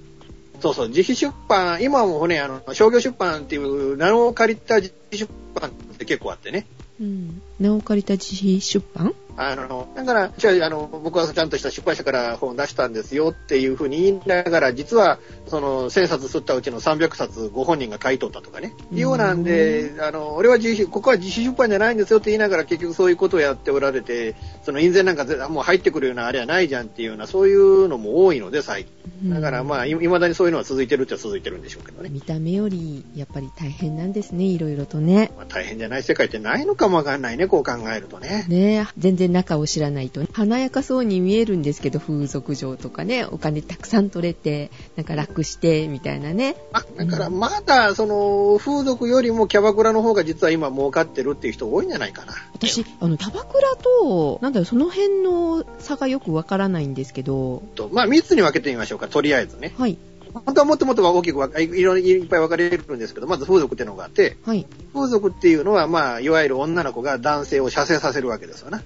S3: そうそう、自費出版、今もね、あの、商業出版っていう名を借りた自費出版って結構あってね。
S1: うん。名を借りた自費出版？
S3: あの、だから、じゃあ、あの、僕はちゃんとした出版社から本出したんですよっていうふうに言いながら、実は、その、1000冊吸ったうちの300冊ご本人が買い取ったとかね。いうようなんで、あの、俺は自費、ここは自費出版じゃないんですよって言いながら、結局そういうことをやっておられて、その印税なんかもう入ってくるようなあれはないじゃんっていうような、そういうのも多いので、最近。だからまあ、いまだにそういうのは続いてるって続いてるんでしょうけどね。
S1: 見た目より、やっぱり大変なんですね、いろいろとね。
S3: まあ、大変じゃない世界ってないのかもわかんないね、こう考えるとね。
S1: ね全然中を知らないと、華やかそうに見えるんですけど、風俗嬢とかね、お金たくさん取れて、なんか楽して、みたいなね。
S3: あ、だからまだ、その、風俗よりもキャバクラの方が実は今儲かってるっていう人多いんじゃないかな。
S1: 私、あの、キャバクラと、なんだろう、その辺の差がよくわからないんですけど。
S3: と、まあ、3つに分けてみましょうか、とりあえずね。
S1: はい。
S3: 本当はもっともっと大きくいろいっぱい分かれるんですけど、まず風俗っていうのがあって、はい、風俗っていうのは、まあ、いわゆる女の子が男性を射精させるわけですよな。うん、っ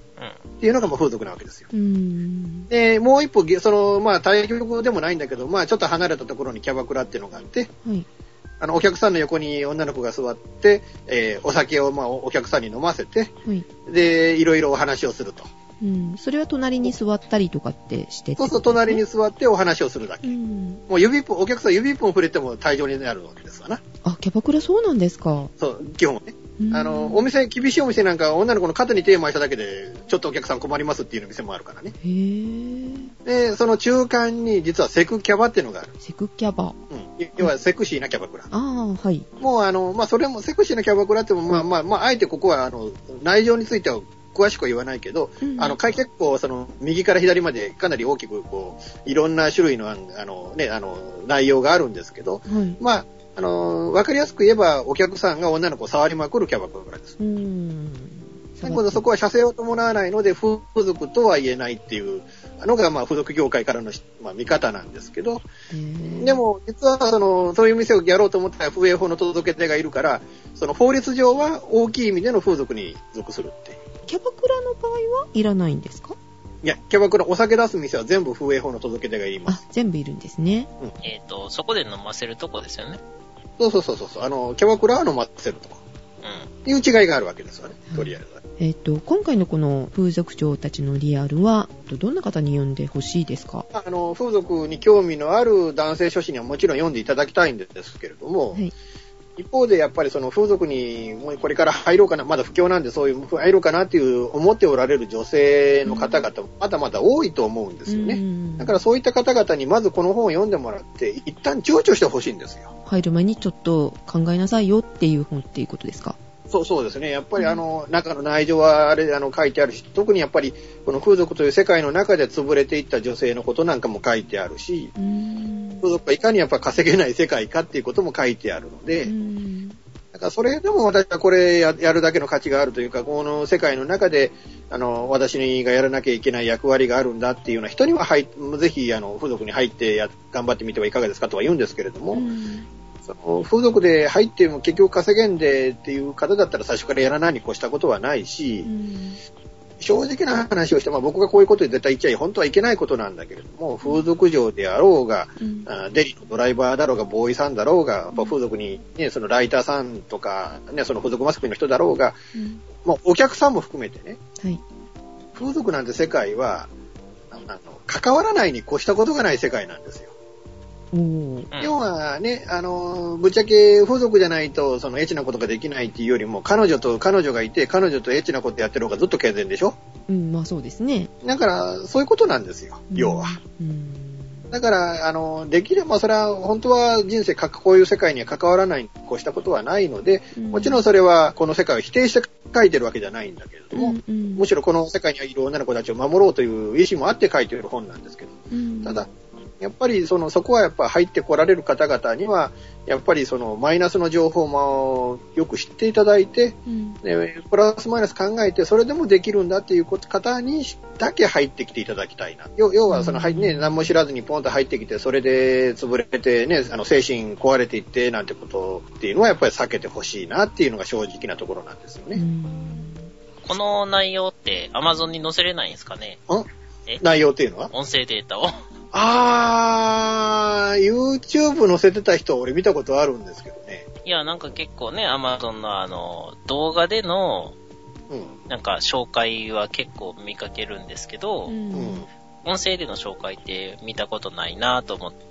S3: ていうのがまあ風俗なわけですよ。で、もう一歩、その、まあ、対局でもないんだけど、まあ、ちょっと離れたところにキャバクラっていうのがあって、はい、あの、お客さんの横に女の子が座って、えー、お酒をまあお客さんに飲ませて、はい、で、いろいろお話をすると。
S1: うん、それは隣に座ったりとかってして
S3: そうそう、隣に座ってお話をするだけ。うん、もう指一本、お客さん指一本触れても退場になるわけですわな。
S1: あ、キャバクラそうなんですか？
S3: そう、基本ね。あの、お店、厳しいお店なんか女の子の肩に手を回しただけで、ちょっとお客さん困りますっていう店もあるからね。へで、その中間に実はセクキャバっていうのがある。
S1: セクキャバ。
S3: うん。要はセクシーなキャバクラ。
S1: ああ、はい。
S3: もうあの、まあそれもセクシーなキャバクラっても、まあまあまあ、あえてここはあの、内情については詳しくは言わないけど、うん、あの、結構、その、右から左までかなり大きく、こう、いろんな種類の、あの、ね、あの、内容があるんですけど、はい、まあ、あの、わかりやすく言えば、お客さんが女の子を触りまくるキャバクラです。うん。今度そこは射精を伴わないので、風俗とは言えないっていうのが、まあ、風俗業界からの、まあ、見方なんですけど、でも、実は、その、そういう店をやろうと思ったら、風営法の届け出がいるから、その法律上は大きい意味での風俗に属するって。
S1: キャバクラの場合はいらないんですか？
S3: いや、キャバクラ、お酒出す店は全部風営法の届け出がいります。
S1: あ、全部いるんですね。
S2: うん、えっ、ー、と、そこで飲ませるとこですよね。
S3: そうそうそうそう。あの、キャバクラは飲ませるとこ。うん。いう違いがあるわけですよね、とりあえずは。
S1: えっ、ー、と、今回のこの風俗嬢たちのリアルは、どんな方に読んでほしいですか？
S3: あの、風俗に興味のある男性諸子にはもちろん読んでいただきたいんですけれども、はい、一方でやっぱりその風俗にもうこれから入ろうかな、まだ不況なんでそういう入ろうかなっていう思っておられる女性の方々もまだまだ多いと思うんですよね。だからそういった方々にまずこの本を読んでもらって一旦躊躇してほしいんですよ。
S1: 入る前にちょっと考えなさいよっていう本っていうことですか？
S3: そうそうですね。やっぱりあの、中の内情はあれ、あの、書いてあるし、特にやっぱり、この風俗という世界の中で潰れていった女性のことなんかも書いてあるし、風俗がいかにやっぱ稼げない世界かっていうことも書いてあるので、だからそれでも私はこれやるだけの価値があるというか、この世界の中で、あの、私がやらなきゃいけない役割があるんだっていうような人には、はい、ぜひ、あの、風俗に入ってや、頑張ってみてはいかがですかとは言うんですけれども、その風俗で入っても結局稼げんでっていう方だったら最初からやらないに越したことはないし、正直な話をして、まあ、僕がこういうことで絶対言っちゃい本当はいけないことなんだけれども、風俗嬢であろうが、うん、デリのドライバーだろうが、ボーイさんだろうが、やっぱ風俗に、ね、そのライターさんとか、ね、その風俗マスクの人だろうが、うん、もうお客さんも含めてね、はい、風俗なんて世界は、あの関わらないに越したことがない世界なんですよ。要はね、あの、ぶっちゃけ風俗じゃないと、そのエッチなことができないっていうよりも、彼女と彼女がいて、彼女とエッチなことやってる方がずっと健全でしょ？
S1: うん、まあそうですね。
S3: だから、そういうことなんですよ、要は。うん、だから、あの、できれば、それは、本当は人生か、こういう世界には関わらないに越したことはないので、もちろんそれは、この世界を否定して書いてるわけじゃないんだけれども、うんうん、むしろこの世界にはいる女の子たちを守ろうという意思もあって書いている本なんですけど、ただ、やっぱりその、そこはやっぱ入ってこられる方々には、やっぱりそのマイナスの情報もよく知っていただいて、うん、プラスマイナス考えて、それでもできるんだっていう方にだけ入ってきていただきたいな。要はその、ね、何も知らずにポンと入ってきて、それで潰れてね、あの精神壊れていってなんてことっていうのはやっぱり避けてほしいなっていうのが正直なところなんですよね。
S2: この内容って Amazon に載せれないんですかね？
S3: ん。内容っていうのは？
S2: 音声データを。
S3: あー、YouTube 載せてた人俺見たことあるんですけどね。
S2: いや、なんか結構ね、Amazon のあの、動画での、うん、なんか紹介は結構見かけるんですけど、うん、音声での紹介って見たことないなと思って、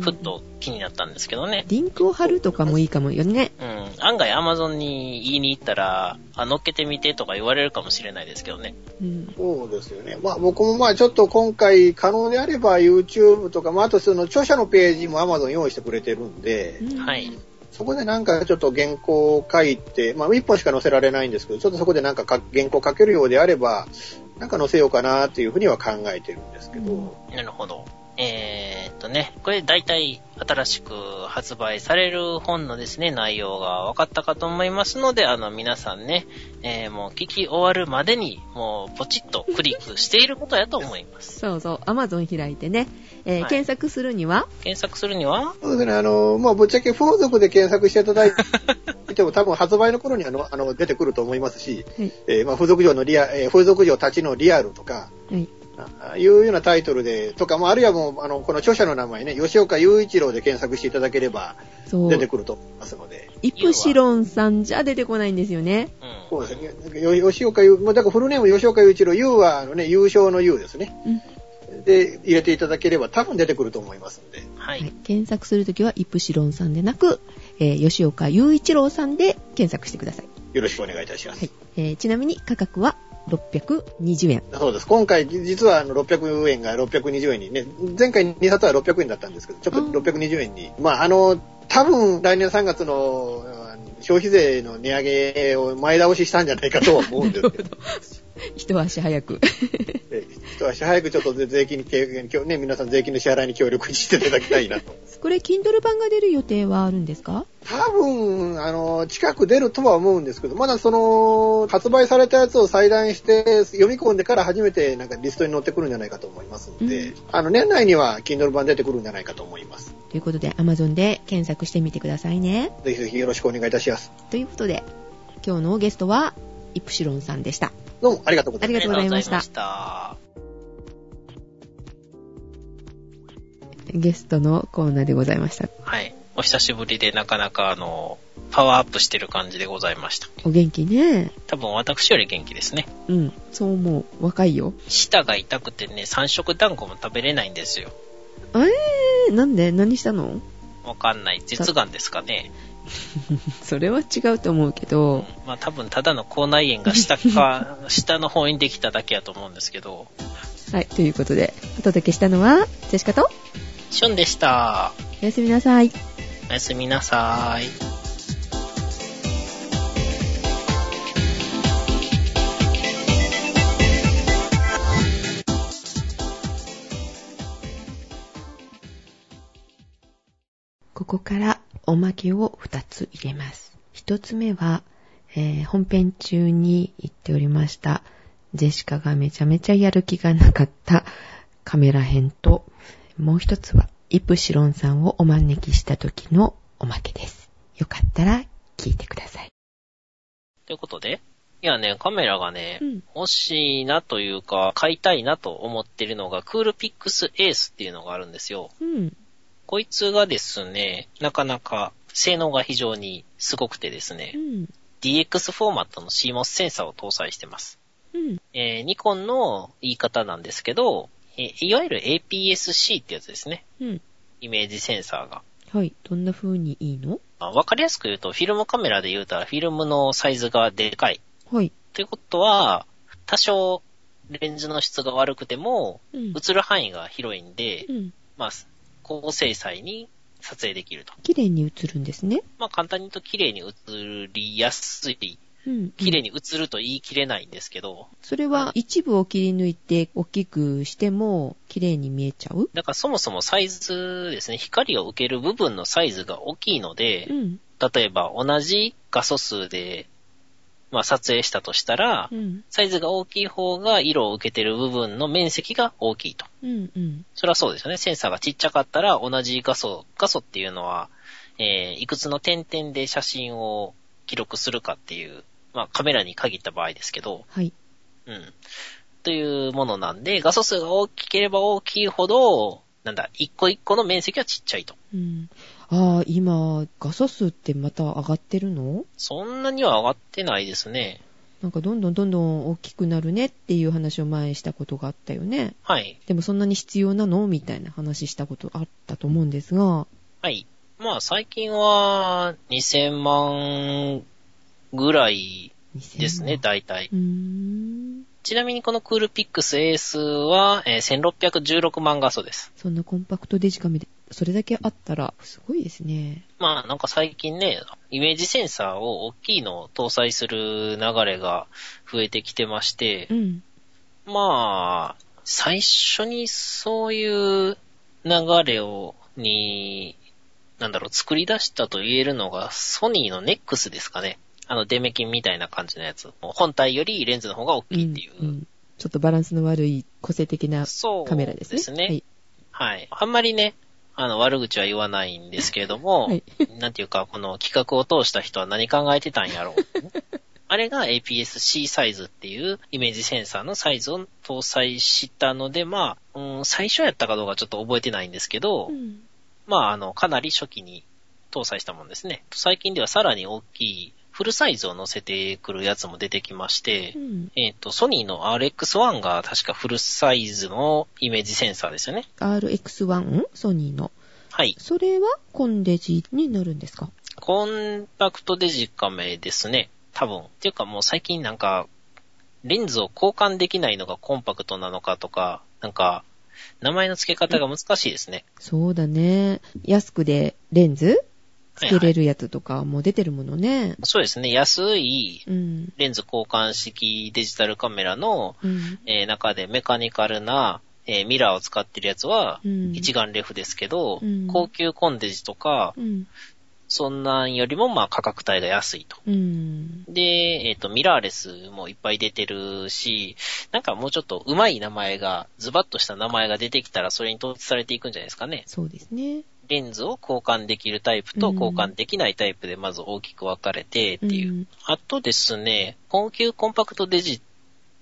S2: ふっと気になったんですけどね。
S1: リンクを貼るとかもいいかもよね。
S2: うん。案外 Amazon に言いに行ったら、あ、乗っけてみてとか言われるかもしれないですけどね。
S3: うん。そうですよね。まあ僕もまあちょっと今回可能であれば YouTube とか、まああとその著者のページも Amazon 用意してくれてるんで、
S2: うん、はい。
S3: そこでなんかちょっと原稿を書いて、まあ一本しか載せられないんですけど、ちょっとそこでなんか原稿書けるようであれば、なんか載せようかなっていうふうには考えてるんですけど。
S2: なるほど。えー、っとね、これ大体新しく発売される本のですね、内容が分かったかと思いますので、あの皆さんね、えー、もう聞き終わるまでに、もうポチッとクリックしていることやと思います。
S1: そうそう、アマゾン開いてね、えーはい、検索するには？
S2: 検索するには？
S3: そうですね、あの、まあ、ぶっちゃけ風俗で検索していただいて も多分発売の頃にあの、あの、出てくると思いますし、はい、えー、まあ、風俗嬢のリア、えー、風俗嬢たちのリアルとか、はいいうようなタイトルで、とか、まあ、あるいはもう、あの、この著者の名前ね、吉岡雄一郎で検索していただければ、出てくると思いますので。
S1: イプシロンさんじゃ出てこないんですよね。
S3: そうですね。吉岡雄、だからフルネーム吉岡雄一郎、雄は、あのね、優勝の雄ですね。うん、で、入れていただければ多分出てくると思いますんで。
S1: はい。検索するときは、イプシロンさんでなく、えー、吉岡雄一郎さんで検索してください。
S3: よろしくお願いいたします。はい。
S1: えー、ちなみに価格は620円。
S3: そうです。今回、実はあの600円が620円にね、前回2冊は600円だったんですけど、ちょっと620円に。まあ、あの、多分来年3月の消費税の値上げを前倒ししたんじゃないかとは思うんですけど。
S1: 一足早く。
S3: 一足早くちょっと税金に、ね、皆さん税金の支払いに協力していただきたいなと。
S1: これ、Kindle 版が出る予定はあるんですか？
S3: 多分、あの、近く出るとは思うんですけど、まだその、発売されたやつを裁断して読み込んでから初めてなんかリストに載ってくるんじゃないかと思いますので、うん、あの、年内には Kindle 版出てくるんじゃないかと思います。
S1: ということで、Amazon で検索してみてくださいね。
S3: ぜひぜひよろしくお願いいたします。
S1: ということで、今日のゲストは、イプシロンさんでした。
S3: どうもありがとうございま
S1: した。ありがとうございました。したゲストのコーナーでございました。
S2: はい。お久しぶりでなかなかあの、パワーアップしてる感じでございました。
S1: お元気ね。
S2: 多分私より元気ですね。
S1: うん、そう思う。若いよ。
S2: 舌が痛くてね、三色団子も食べれないんですよ。
S1: えー、なんで？何したの？
S2: わかんない。舌がんですかね。
S1: それは違うと思うけど。うん、
S2: まあ多分ただの口内炎が下か、下の方にできただけやと思うんですけど。
S1: はい、ということで、お届けしたのは、ジェシカと、
S2: ションでした。
S1: おやすみなさい。
S2: おやすみなさい。
S1: ここからおまけを2つ入れます。1つ目は、えー、本編中に言っておりました、ジェシカがめちゃめちゃやる気がなかったカメラ編と、もう一つは、イプシロンさんをお招きした時のおまけです。よかったら聞いてください。
S2: ということで、いやね、カメラがね、うん、欲しいなというか、買いたいなと思ってるのが、クールピックスエースっていうのがあるんですよ。うん、こいつがですね、なかなか性能が非常にすごくてですね、うん、DX フォーマットの CMOS センサーを搭載してます。うん、えー、ニコンの言い方なんですけど、えいわゆる APS-C ってやつですね。うん。イメージセンサーが。
S1: はい。どんな風にいいの？
S2: わかりやすく言うと、フィルムカメラで言うたら、フィルムのサイズがでかい。
S1: はい。
S2: ということは、多少、レンズの質が悪くても、うん、映る範囲が広いんで、うん、まあ、高精細に撮影できると。
S1: 綺麗に映るんですね。
S2: まあ、簡単に言うと綺麗に映りやすい綺麗に映ると言い切れないんですけど。
S1: それは一部を切り抜いて大きくしても綺麗に見えちゃう？
S2: だからそもそもサイズですね、光を受ける部分のサイズが大きいので、うん、例えば同じ画素数でまあ、撮影したとしたら、うん、サイズが大きい方が色を受けてる部分の面積が大きいと。うんうん、それはそうですよね。センサーがちっちゃかったら同じ画素、画素っていうのは、えー、いくつの点々で写真を記録するかっていう、まあ、カメラに限った場合ですけど、はい。うん。というものなんで、画素数が大きければ大きいほど、なんだ、一個一個の面積はちっちゃいと。うん。
S1: ああ、今、画素数ってまた上がってるの？
S2: そんなには上がってないですね。
S1: なんかどんどんどんどん大きくなるねっていう話を前したことがあったよね。
S2: はい。
S1: でもそんなに必要なの？みたいな話したことあったと思うんですが。
S2: はい。まあ最近は2000万ぐらいですね、大体。ちなみにこのクールピックスエースは、えー、1616万画素です。
S1: そんなコンパクトデジカメで、それだけあったら、すごいですね。
S2: まあなんか最近ね、イメージセンサーを大きいのを搭載する流れが増えてきてまして、うん、まあ、最初にそういう流れを、に、なんだろう、作り出したと言えるのが、ソニーのネックスですかね。あの、デメキンみたいな感じのやつ。本体よりレンズの方が大きいっていう。うんうん、
S1: ちょっとバランスの悪い個性的なカメラですね。
S2: そうですね。はい。はい。あんまりね、あの、悪口は言わないんですけれども、はい、なんていうか、この企画を通した人は何考えてたんやろう。あれが APS-C サイズっていうイメージセンサーのサイズを搭載したので、まあ、うん、最初やったかどうかちょっと覚えてないんですけど、うん、まあ、あの、かなり初期に搭載したもんですね。最近ではさらに大きいフルサイズを載せてくるやつも出てきまして、うん、えっ、ー、と、ソニーの RX1 が確かフルサイズのイメージセンサーですよね。
S1: RX1? ソニーの。
S2: はい。
S1: それはコンデジになるんですか？
S2: コンパクトデジカメですね。多分。っていうかもう最近なんか、レンズを交換できないのがコンパクトなのかとか、なんか、名前の付け方が難しいですね。
S1: そうだね。安くでレンズ？つけれるやつとかも出てるものね。はいはい、
S2: そうですね。安いレンズ交換式デジタルカメラの、うん、えー、中でメカニカルな、えー、ミラーを使ってるやつは一眼レフですけど、うん、高級コンデジとか、うん、そんなんよりもまあ価格帯が安いと。で、えっ、ー、と、ミラーレスもいっぱい出てるし、なんかもうちょっと上手い名前が、ズバッとした名前が出てきたらそれに統一されていくんじゃないですかね。
S1: そうですね。
S2: レンズを交換できるタイプと交換できないタイプでまず大きく分かれてっていう。うん、あとですね、高級コンパクトデジ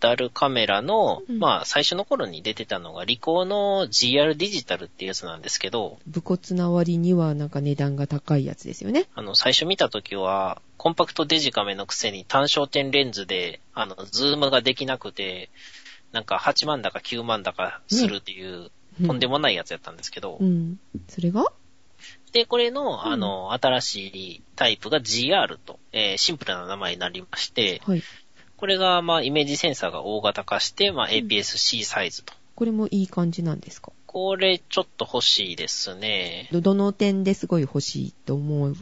S2: タルカメラの、うん、まあ最初の頃に出てたのがリコーの GR デジタルっていうやつなんですけど。
S1: 武骨な割にはなんか値段が高いやつですよね。
S2: あの、最初見た時は、コンパクトデジカメのくせに単焦点レンズで、あの、ズームができなくて、なんか8万だか9万だかするっていう、とんでもないやつやったんですけど。うん。
S1: それが？
S2: で、これの、あの、新しいタイプが GR と、えー、シンプルな名前になりまして、はい。これが、まあ、イメージセンサーが大型化して、まあ、APS-C サイズと。
S1: これもいい感じなんですか？
S2: これ、ちょっと欲しいですね。
S1: どの点ですごい欲しいと思う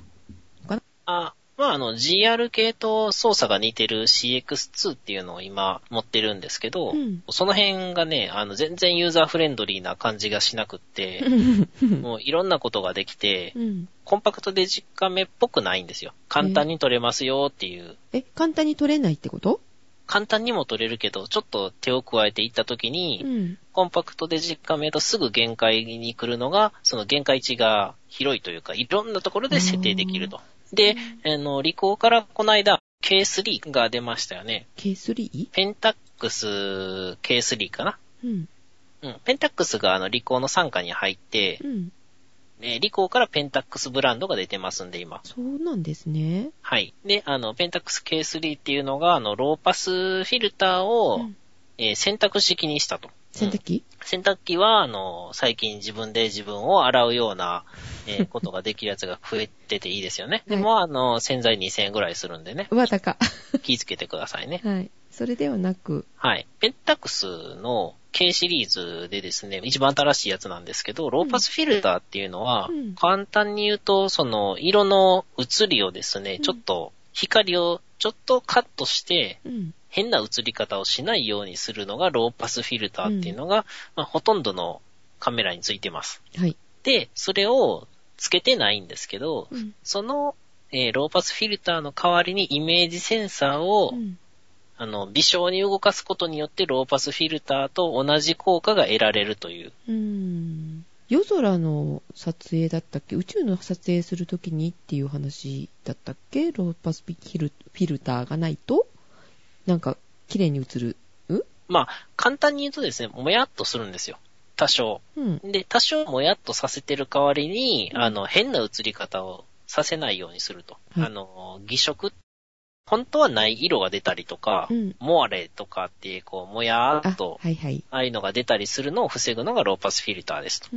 S1: かな？
S2: あ、まあ、あの、GR 系と操作が似てる CX2 っていうのを今持ってるんですけど、うん、その辺がね、あの、全然ユーザーフレンドリーな感じがしなくって、もういろんなことができて、うん、コンパクトデジカメっぽくないんですよ。簡単に撮れますよっていう。
S1: え、簡単に撮れないってこと？
S2: 簡単にも撮れるけど、ちょっと手を加えていったときに、うん、コンパクトデジカメとすぐ限界に来るのが、その限界値が広いというか、いろんなところで設定できると。で、あの、リコーからこの間、K3 が出ましたよね。
S1: K3?
S2: ペンタックス K3 かな？うん。うん。ペンタックスがあの、リコーの傘下に入って、うん。えリコーからペンタックスブランドが出てますんで、今。
S1: そうなんですね。
S2: はい。で、あの、ペンタックス K3 っていうのが、あの、ローパスフィルターを、うん、えー、選択式にしたと。
S1: 洗濯機、
S2: うん、洗濯機は、あの、最近自分で自分を洗うような、えー、ことができるやつが増えてていいですよね。でも、あの、洗剤2000円ぐらいするんでね。
S1: うわ、高。
S2: 気ぃつけてくださいね。
S1: はい。それではなく。
S2: はい。ペンタックスの K シリーズでですね、一番新しいやつなんですけど、ローパスフィルターっていうのは、うん、簡単に言うと、その、色の移りをですね、ちょっと光をちょっとカットして、変な映り方をしないようにするのがローパスフィルターっていうのが、まあ、ほとんどのカメラについてます。はい。で、それをつけてないんですけど、うん、その、えー、ローパスフィルターの代わりにイメージセンサーを、うん、あの、微小に動かすことによってローパスフィルターと同じ効果が得られるという。う
S1: ん。夜空の撮影だったっけ？宇宙の撮影するときにっていう話だったっけ？ローパスフィルターがないと？なんか、綺麗に映る？
S2: まあ、簡単に言うとですね、もやっとするんですよ。多少。うん、で、多少もやっとさせてる代わりに、あの、変な映り方をさせないようにすると。はい、あの、偽色、本当はない色が出たりとか、うん、モアレとかっていう、こう、もやーっと、あはいはい、ああいうのが出たりするのを防ぐのがローパスフィルターですと。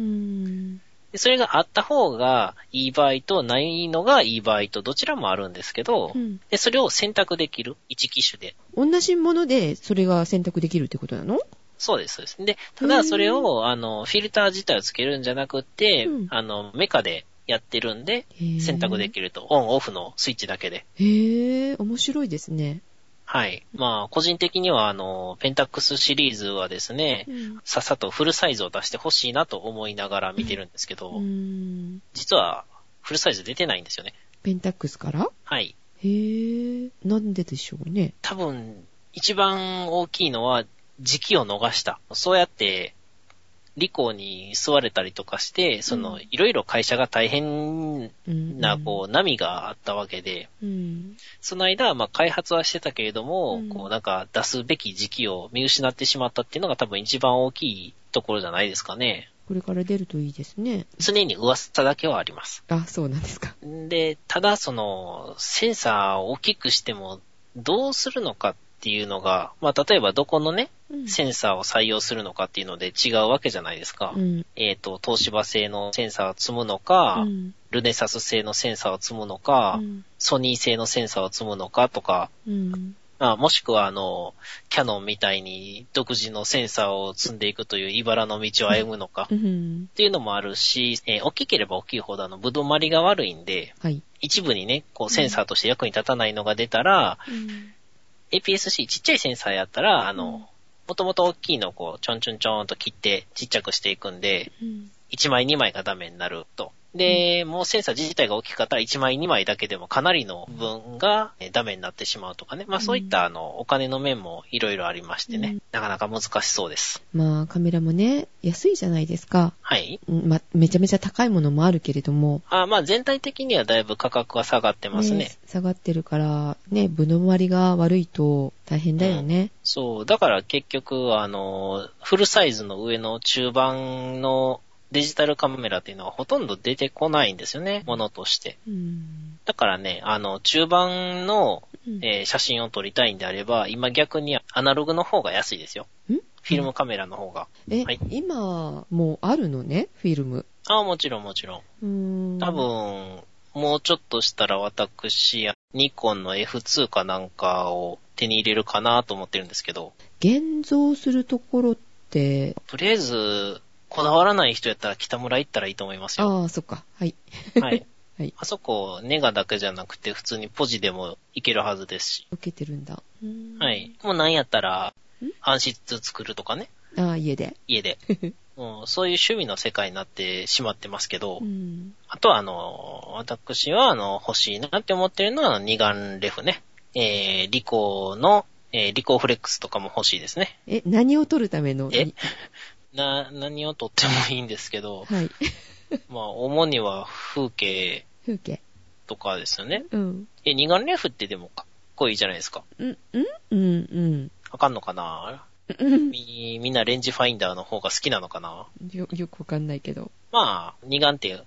S2: でそれがあった方がいい場合とないのがいい場合とどちらもあるんですけど、うん、でそれを選択できる、一機種で。
S1: 同じものでそれが選択できるってことなの？
S2: そうです、そうです。で、ただそれを、あの、フィルター自体をつけるんじゃなくて、うん、あの、メカでやってるんで、選択できると。オン、オフのスイッチだけで。
S1: へえ、面白いですね。
S2: はい。まあ、個人的には、あの、ペンタックスシリーズはですね、うん、さっさとフルサイズを出してほしいなと思いながら見てるんですけど、うん、実は、フルサイズ出てないんですよね。
S1: ペンタックスから？
S2: はい。
S1: へえ、なんででしょうね。
S2: 多分、一番大きいのは、時期を逃した。そうやって、リコに吸われたりとかして、その、いろいろ会社が大変な、こう、波があったわけで、うん、その間、まあ、開発はしてたけれども、うん、こう、なんか、出すべき時期を見失ってしまったっていうのが多分一番大きいところじゃないですかね。
S1: これから出るといいですね。
S2: 常に噂だけはあります。
S1: あ、そうなんですか。
S2: で、ただ、その、センサーを大きくしても、どうするのかっていうのが、まあ、例えばどこのね、センサーを採用するのかっていうので違うわけじゃないですか。うん、えっ、ー、と、東芝製のセンサーを積むのか、うん、ルネサス製のセンサーを積むのか、うん、ソニー製のセンサーを積むのかとか、まあ、もしくは、あの、キャノンみたいに独自のセンサーを積んでいくという茨の道を歩むのか、っていうのもあるし、えー、大きければ大きいほど、あの、ぶどまりが悪いんで、はい、一部にね、こう、センサーとして役に立たないのが出たら、APS-C ちっちゃいセンサーやったら、あの、もともと大きいのをこう、ちょんちょんちょんと切ってちっちゃくしていくんで、うん、1枚2枚がダメになると。で、もうセンサー自体が大きかったら1枚2枚だけでもかなりの分がダメになってしまうとかね。まあそういったあの、お金の面もいろいろありましてね、うん、なかなか難しそうです。
S1: まあカメラもね、安いじゃないですか。
S2: はい。
S1: まあめちゃめちゃ高いものもあるけれども。
S2: あまあ全体的にはだいぶ価格は下がってますね。ね
S1: 下がってるから、ね、分の割りが悪いと大変だよね、うん。
S2: そう。だから結局、あの、フルサイズの上の中盤のデジタルカメラっていうのはほとんど出てこないんですよね、ものとして。だからね、あの、中盤の、えー、写真を撮りたいんであれば、今逆にアナログの方が安いですよ。フィルムカメラの方が。
S1: え、はい、今、もうあるのね、フィルム。
S2: あもちろんもちろん。ん多分、もうちょっとしたら私、ニコンの F2 かなんかを手に入れるかなと思ってるんですけど。
S1: 現像するところって、
S2: とりあえず、こだわらない人やったら北村行ったらいいと思いますよ。
S1: ああ、そっか。はい。
S2: はい。はい。あそこ、ネガだけじゃなくて、普通にポジでもいけるはずですし。
S1: 受けてるんだ。
S2: はい。もうなんやったら、暗室作るとかね。
S1: ああ、家で。
S2: 家で。もうそういう趣味の世界になってしまってますけど、うん、あとはあの、私はあの、欲しいなって思ってるのは二眼レフね。えー、リコーの、えー、リコーフレックスとかも欲しいですね。
S1: え、何を撮るための？
S2: え？な、何をとってもいいんですけど、はい。まあ、主には風景。
S1: 風景。
S2: とかですよね。うん。え、二眼レフってでもかっこいいじゃないですか。
S1: うん、うんうん、うん。
S2: わかんのかな？み、みんなレンジファインダーの方が好きなのかな？
S1: よ、よくわかんないけど。
S2: まあ、二眼って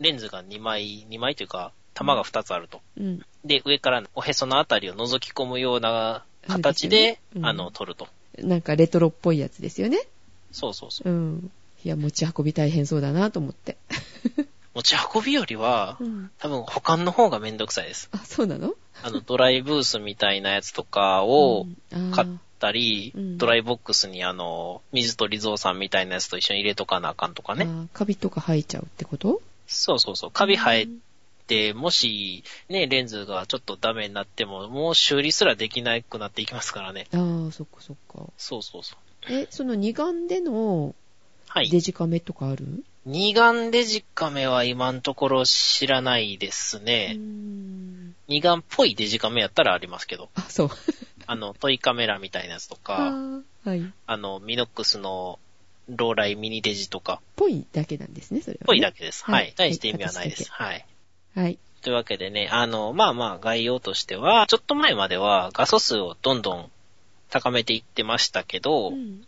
S2: レンズが2枚、2枚というか、玉が2つあると。うん、で、上からおへそのあたりを覗き込むような形で、ねうん、あの、撮ると。
S1: なんかレトロっぽいやつですよね。
S2: そうそうそう。う
S1: ん。いや、持ち運び大変そうだなと思って。
S2: 持ち運びよりは、うん、多分保管の方がめんどくさいです。
S1: あ、そうなの？
S2: あの、ドライブースみたいなやつとかを買ったり、うん、ドライボックスにあの、水鳥蔵さんみたいなやつと一緒に入れとかなあかんとかね。
S1: カビとか生えちゃうってこと？
S2: そうそうそう。カビ生え、もし、ね、レンズがちょっとダメになっても、もう修理すらできなくなっていきますからね。
S1: ああ、そっかそっか。
S2: そうそうそう。
S1: え、その二眼での、デジカメとかある、はい、
S2: 二眼デジカメは今のところ知らないですね。二眼っぽいデジカメやったらありますけど。
S1: あ、そう。
S2: あの、トイカメラみたいなやつとか、はい。あの、ミノックスのローライミニデジとか。
S1: ぽいだけなんですね、それは、ね。
S2: ぽいだけです。はい。大して意味はないです。はい。
S1: はい。
S2: というわけでね、あの、まあまあ概要としては、ちょっと前までは画素数をどんどん高めていってましたけど、うん、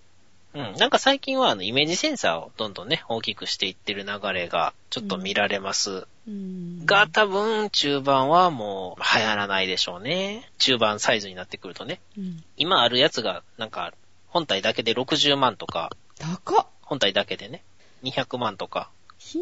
S2: うん、なんか最近はあのイメージセンサーをどんどんね、大きくしていってる流れがちょっと見られます。うん、が、多分中盤はもう流行らないでしょうね。中盤サイズになってくるとね。うん、今あるやつがなんか本体だけで60万とか。
S1: 高っ
S2: 本体だけでね。200万とか。ひ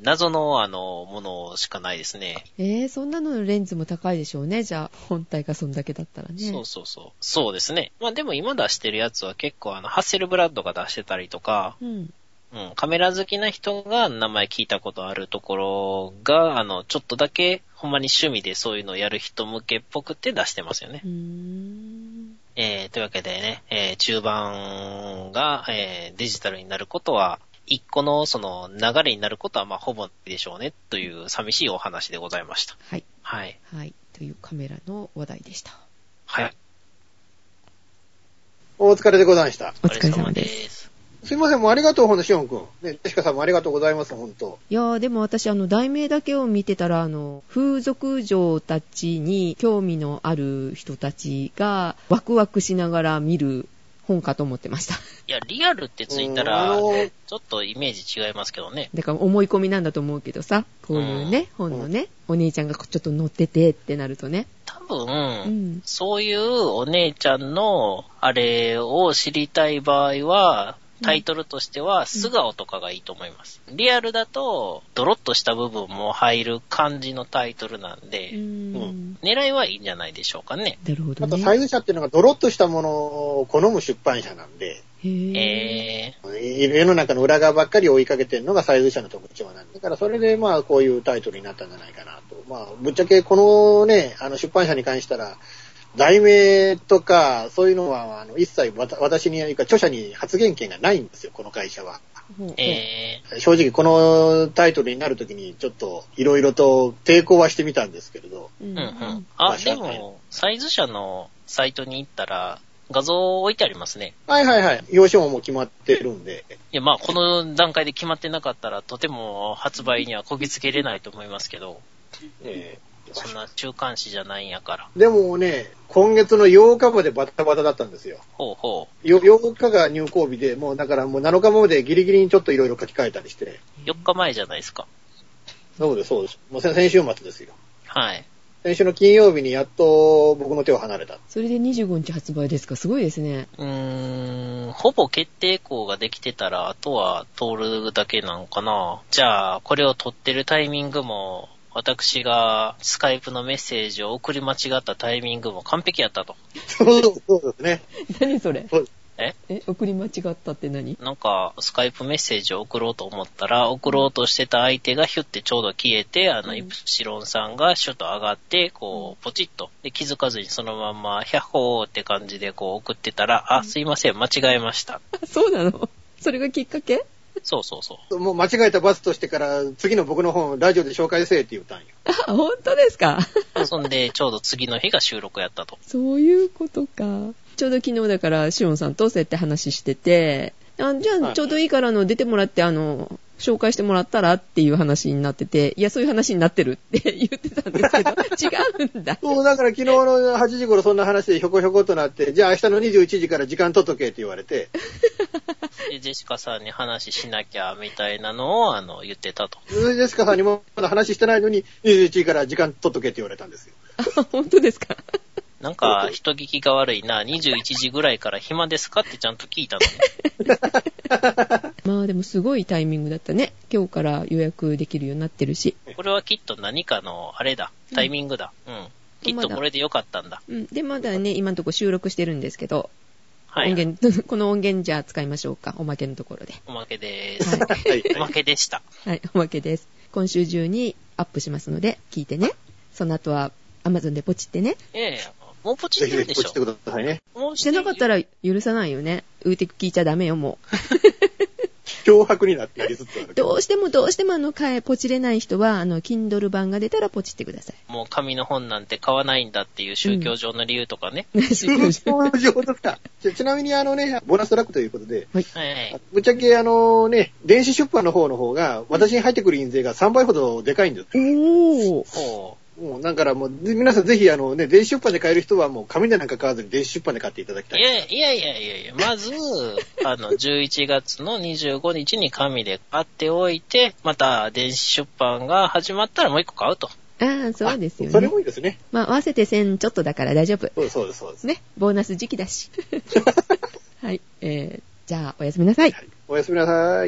S2: 謎の、あの、ものしかないですね。
S1: えー、そんなののレンズも高いでしょうね。じゃあ、本体がそんだけだったらね。
S2: そうそうそう。そうですね。まあでも今出してるやつは結構あの、ハッセルブラッドが出してたりとか、うん。うん、カメラ好きな人が名前聞いたことあるところが、あの、ちょっとだけ、ほんまに趣味でそういうのをやる人向けっぽくって出してますよね。うーんえー、というわけでね、えー、中盤が、えー、デジタルになることは、一個のその流れになることはまあほぼでしょうねという寂しいお話でございました。
S1: はい。はい。はい。というカメラの話題でした。
S2: はい。
S3: お疲れでございました。
S1: お疲れ様です。
S3: すいません、もうありがとう、ほんと、しおんくん。ね、ジェシカさんもありがとうございます、ほんと。
S1: いやー、でも私、あの、題名だけを見てたら、あの、風俗嬢たちに興味のある人たちが、ワクワクしながら見る本かと思ってました。い
S2: や、リアルってついたら、ちょっとイメージ違いますけどね。
S1: だから思い込みなんだと思うけどさ、こういうね、本のね、お姉ちゃんがちょっと乗っててってなるとね。
S2: 多分、うん、そういうお姉ちゃんのあれを知りたい場合は、タイトルとしては、素顔とかがいいと思います。リアルだと、ドロッとした部分も入る感じのタイトルなんで、うん、狙いはいいんじゃないでしょうかね。
S1: なるほど、
S3: ね。あと、サイズ社っていうのがドロッとしたものを好む出版社なんで、
S2: へ
S3: ー。世の中の裏側ばっかり追いかけてるのがサイズ社の特徴なんで、だからそれでまあこういうタイトルになったんじゃないかなと。まあ、ぶっちゃけこのね、あの出版社に関したら、題名とか、そういうのは、あの、一切私に、いうか、著者に発言権がないんですよ、この会社は。えー、正直、このタイトルになるときに、ちょっと、いろいろと抵抗はしてみたんですけれど。
S2: うんうん。あ、でも、サイズ社のサイトに行ったら、画像置いてありますね。
S3: はいはいはい。用紙ももう決まってるんで。
S2: いや、まあ、この段階で決まってなかったら、とても発売にはこぎつけれないと思いますけど。ええーそんな中間誌じゃないんやから。
S3: でもね、今月の8日までバタバタだったんですよ。
S2: ほうほ
S3: う。8日が入校日で、もうだからもう7日までギリギリにちょっといろいろ書き換えたりして。
S2: 4日前じゃないですか。
S3: そうです、そうです。もう先週末ですよ。
S2: はい。
S3: 先週の金曜日にやっと僕の手を離れた。
S1: それで25日発売ですか？すごいですね。
S2: うーん、ほぼ決定校ができてたら、あとは通るだけなのかな。じゃあ、これを撮ってるタイミングも、私がスカイプのメッセージを送り間違ったタイミングも完璧やったと。
S3: そうですね。
S1: 何それ？
S2: え？
S1: え？送り間違ったって何？
S2: なんか、スカイプメッセージを送ろうと思ったら、送ろうとしてた相手がヒュってちょうど消えて、あの、イプシロンさんがシュッと上がって、こう、ポチッと。で、気づかずにそのまんま、ヒャッホーって感じでこう送ってたら、あ、すいません、間違えました。
S1: そうなの？それがきっかけ？
S2: そうそうそ
S3: う。もう間違えた罰としてから、次の僕の本、ラジオで紹介せえって言ったんよ。
S1: あ、本当ですか？
S2: そんで、ちょうど次の日が収録やったと。
S1: そういうことか。ちょうど昨日だから、シオンさんとそうやって話してて、あじゃあ、ちょうどいいからの出てもらって、あの、紹介してもらったらっていう話になってて、いや、そういう話になってるって言ってたんですけど、違うんだ。
S3: そう、だから昨日の8時頃そんな話でひょこひょことなって、じゃあ明日の21時から時間取っとけって言われて。
S2: で、ジェシカさんに話しなきゃみたいなのを、あの、言ってたと。
S3: ジェシカさんにもまだ話してないのに、21時から時間取っとけって言われたんですよ。
S1: あ、本当ですか？
S2: なんか、人聞きが悪いな。21時ぐらいから暇ですかってちゃんと聞いたの
S1: まあでもすごいタイミングだったね。今日から予約できるようになってるし。
S2: これはきっと何かの、あれだ。タイミングだ。うん。きっとこれでよかったんだ。
S1: うん。で、まだね、今のところ収録してるんですけど。はい。音源、この音源じゃあ使いましょうか。おまけのところで。
S2: おまけでーす。はい。おまけでした。
S1: はい、おまけです。今週中にアップしますので、聞いてね。その後は、アマゾンでポチってね。
S2: ええもうポチってるでしょ。ぜ
S3: ひポチってくださいね。
S1: もうしてなかったら許さないよね。ウーテク聞いちゃダメよ、もう。
S3: 脅迫になってやりつつある。
S1: どうしてもどうしてもあの、買え、ポチれない人は、あの、Kindle 版が出たらポチってください。
S2: もう紙の本なんて買わないんだっていう宗教上の理由とかね。
S3: うん、宗教上とか。ちなみにあのね、ボーナストラックということで、はい。ぶっちゃけあのね、電子出版の方の方が、私に入ってくる印税が3倍ほどでかいんです。おー。もう、だからもう、皆さんぜひ、あのね、電子出版で買える人はもう紙でなんか買わずに電子出版で買っていただきたい。
S2: いやいやいやいやいや、まず、あの、11月の25日に紙で買っておいて、また電子出版が始まったらもう一個買うと。
S1: ああ、そうですよね。
S3: それもいいですね。
S1: まあ、合わせて1000ちょっとだから大丈夫。
S3: そうそうです、そうです。
S1: ね、ボーナス時期だし。はい、えー、じゃあ、おやすみなさい。はい、
S3: おやすみなさい。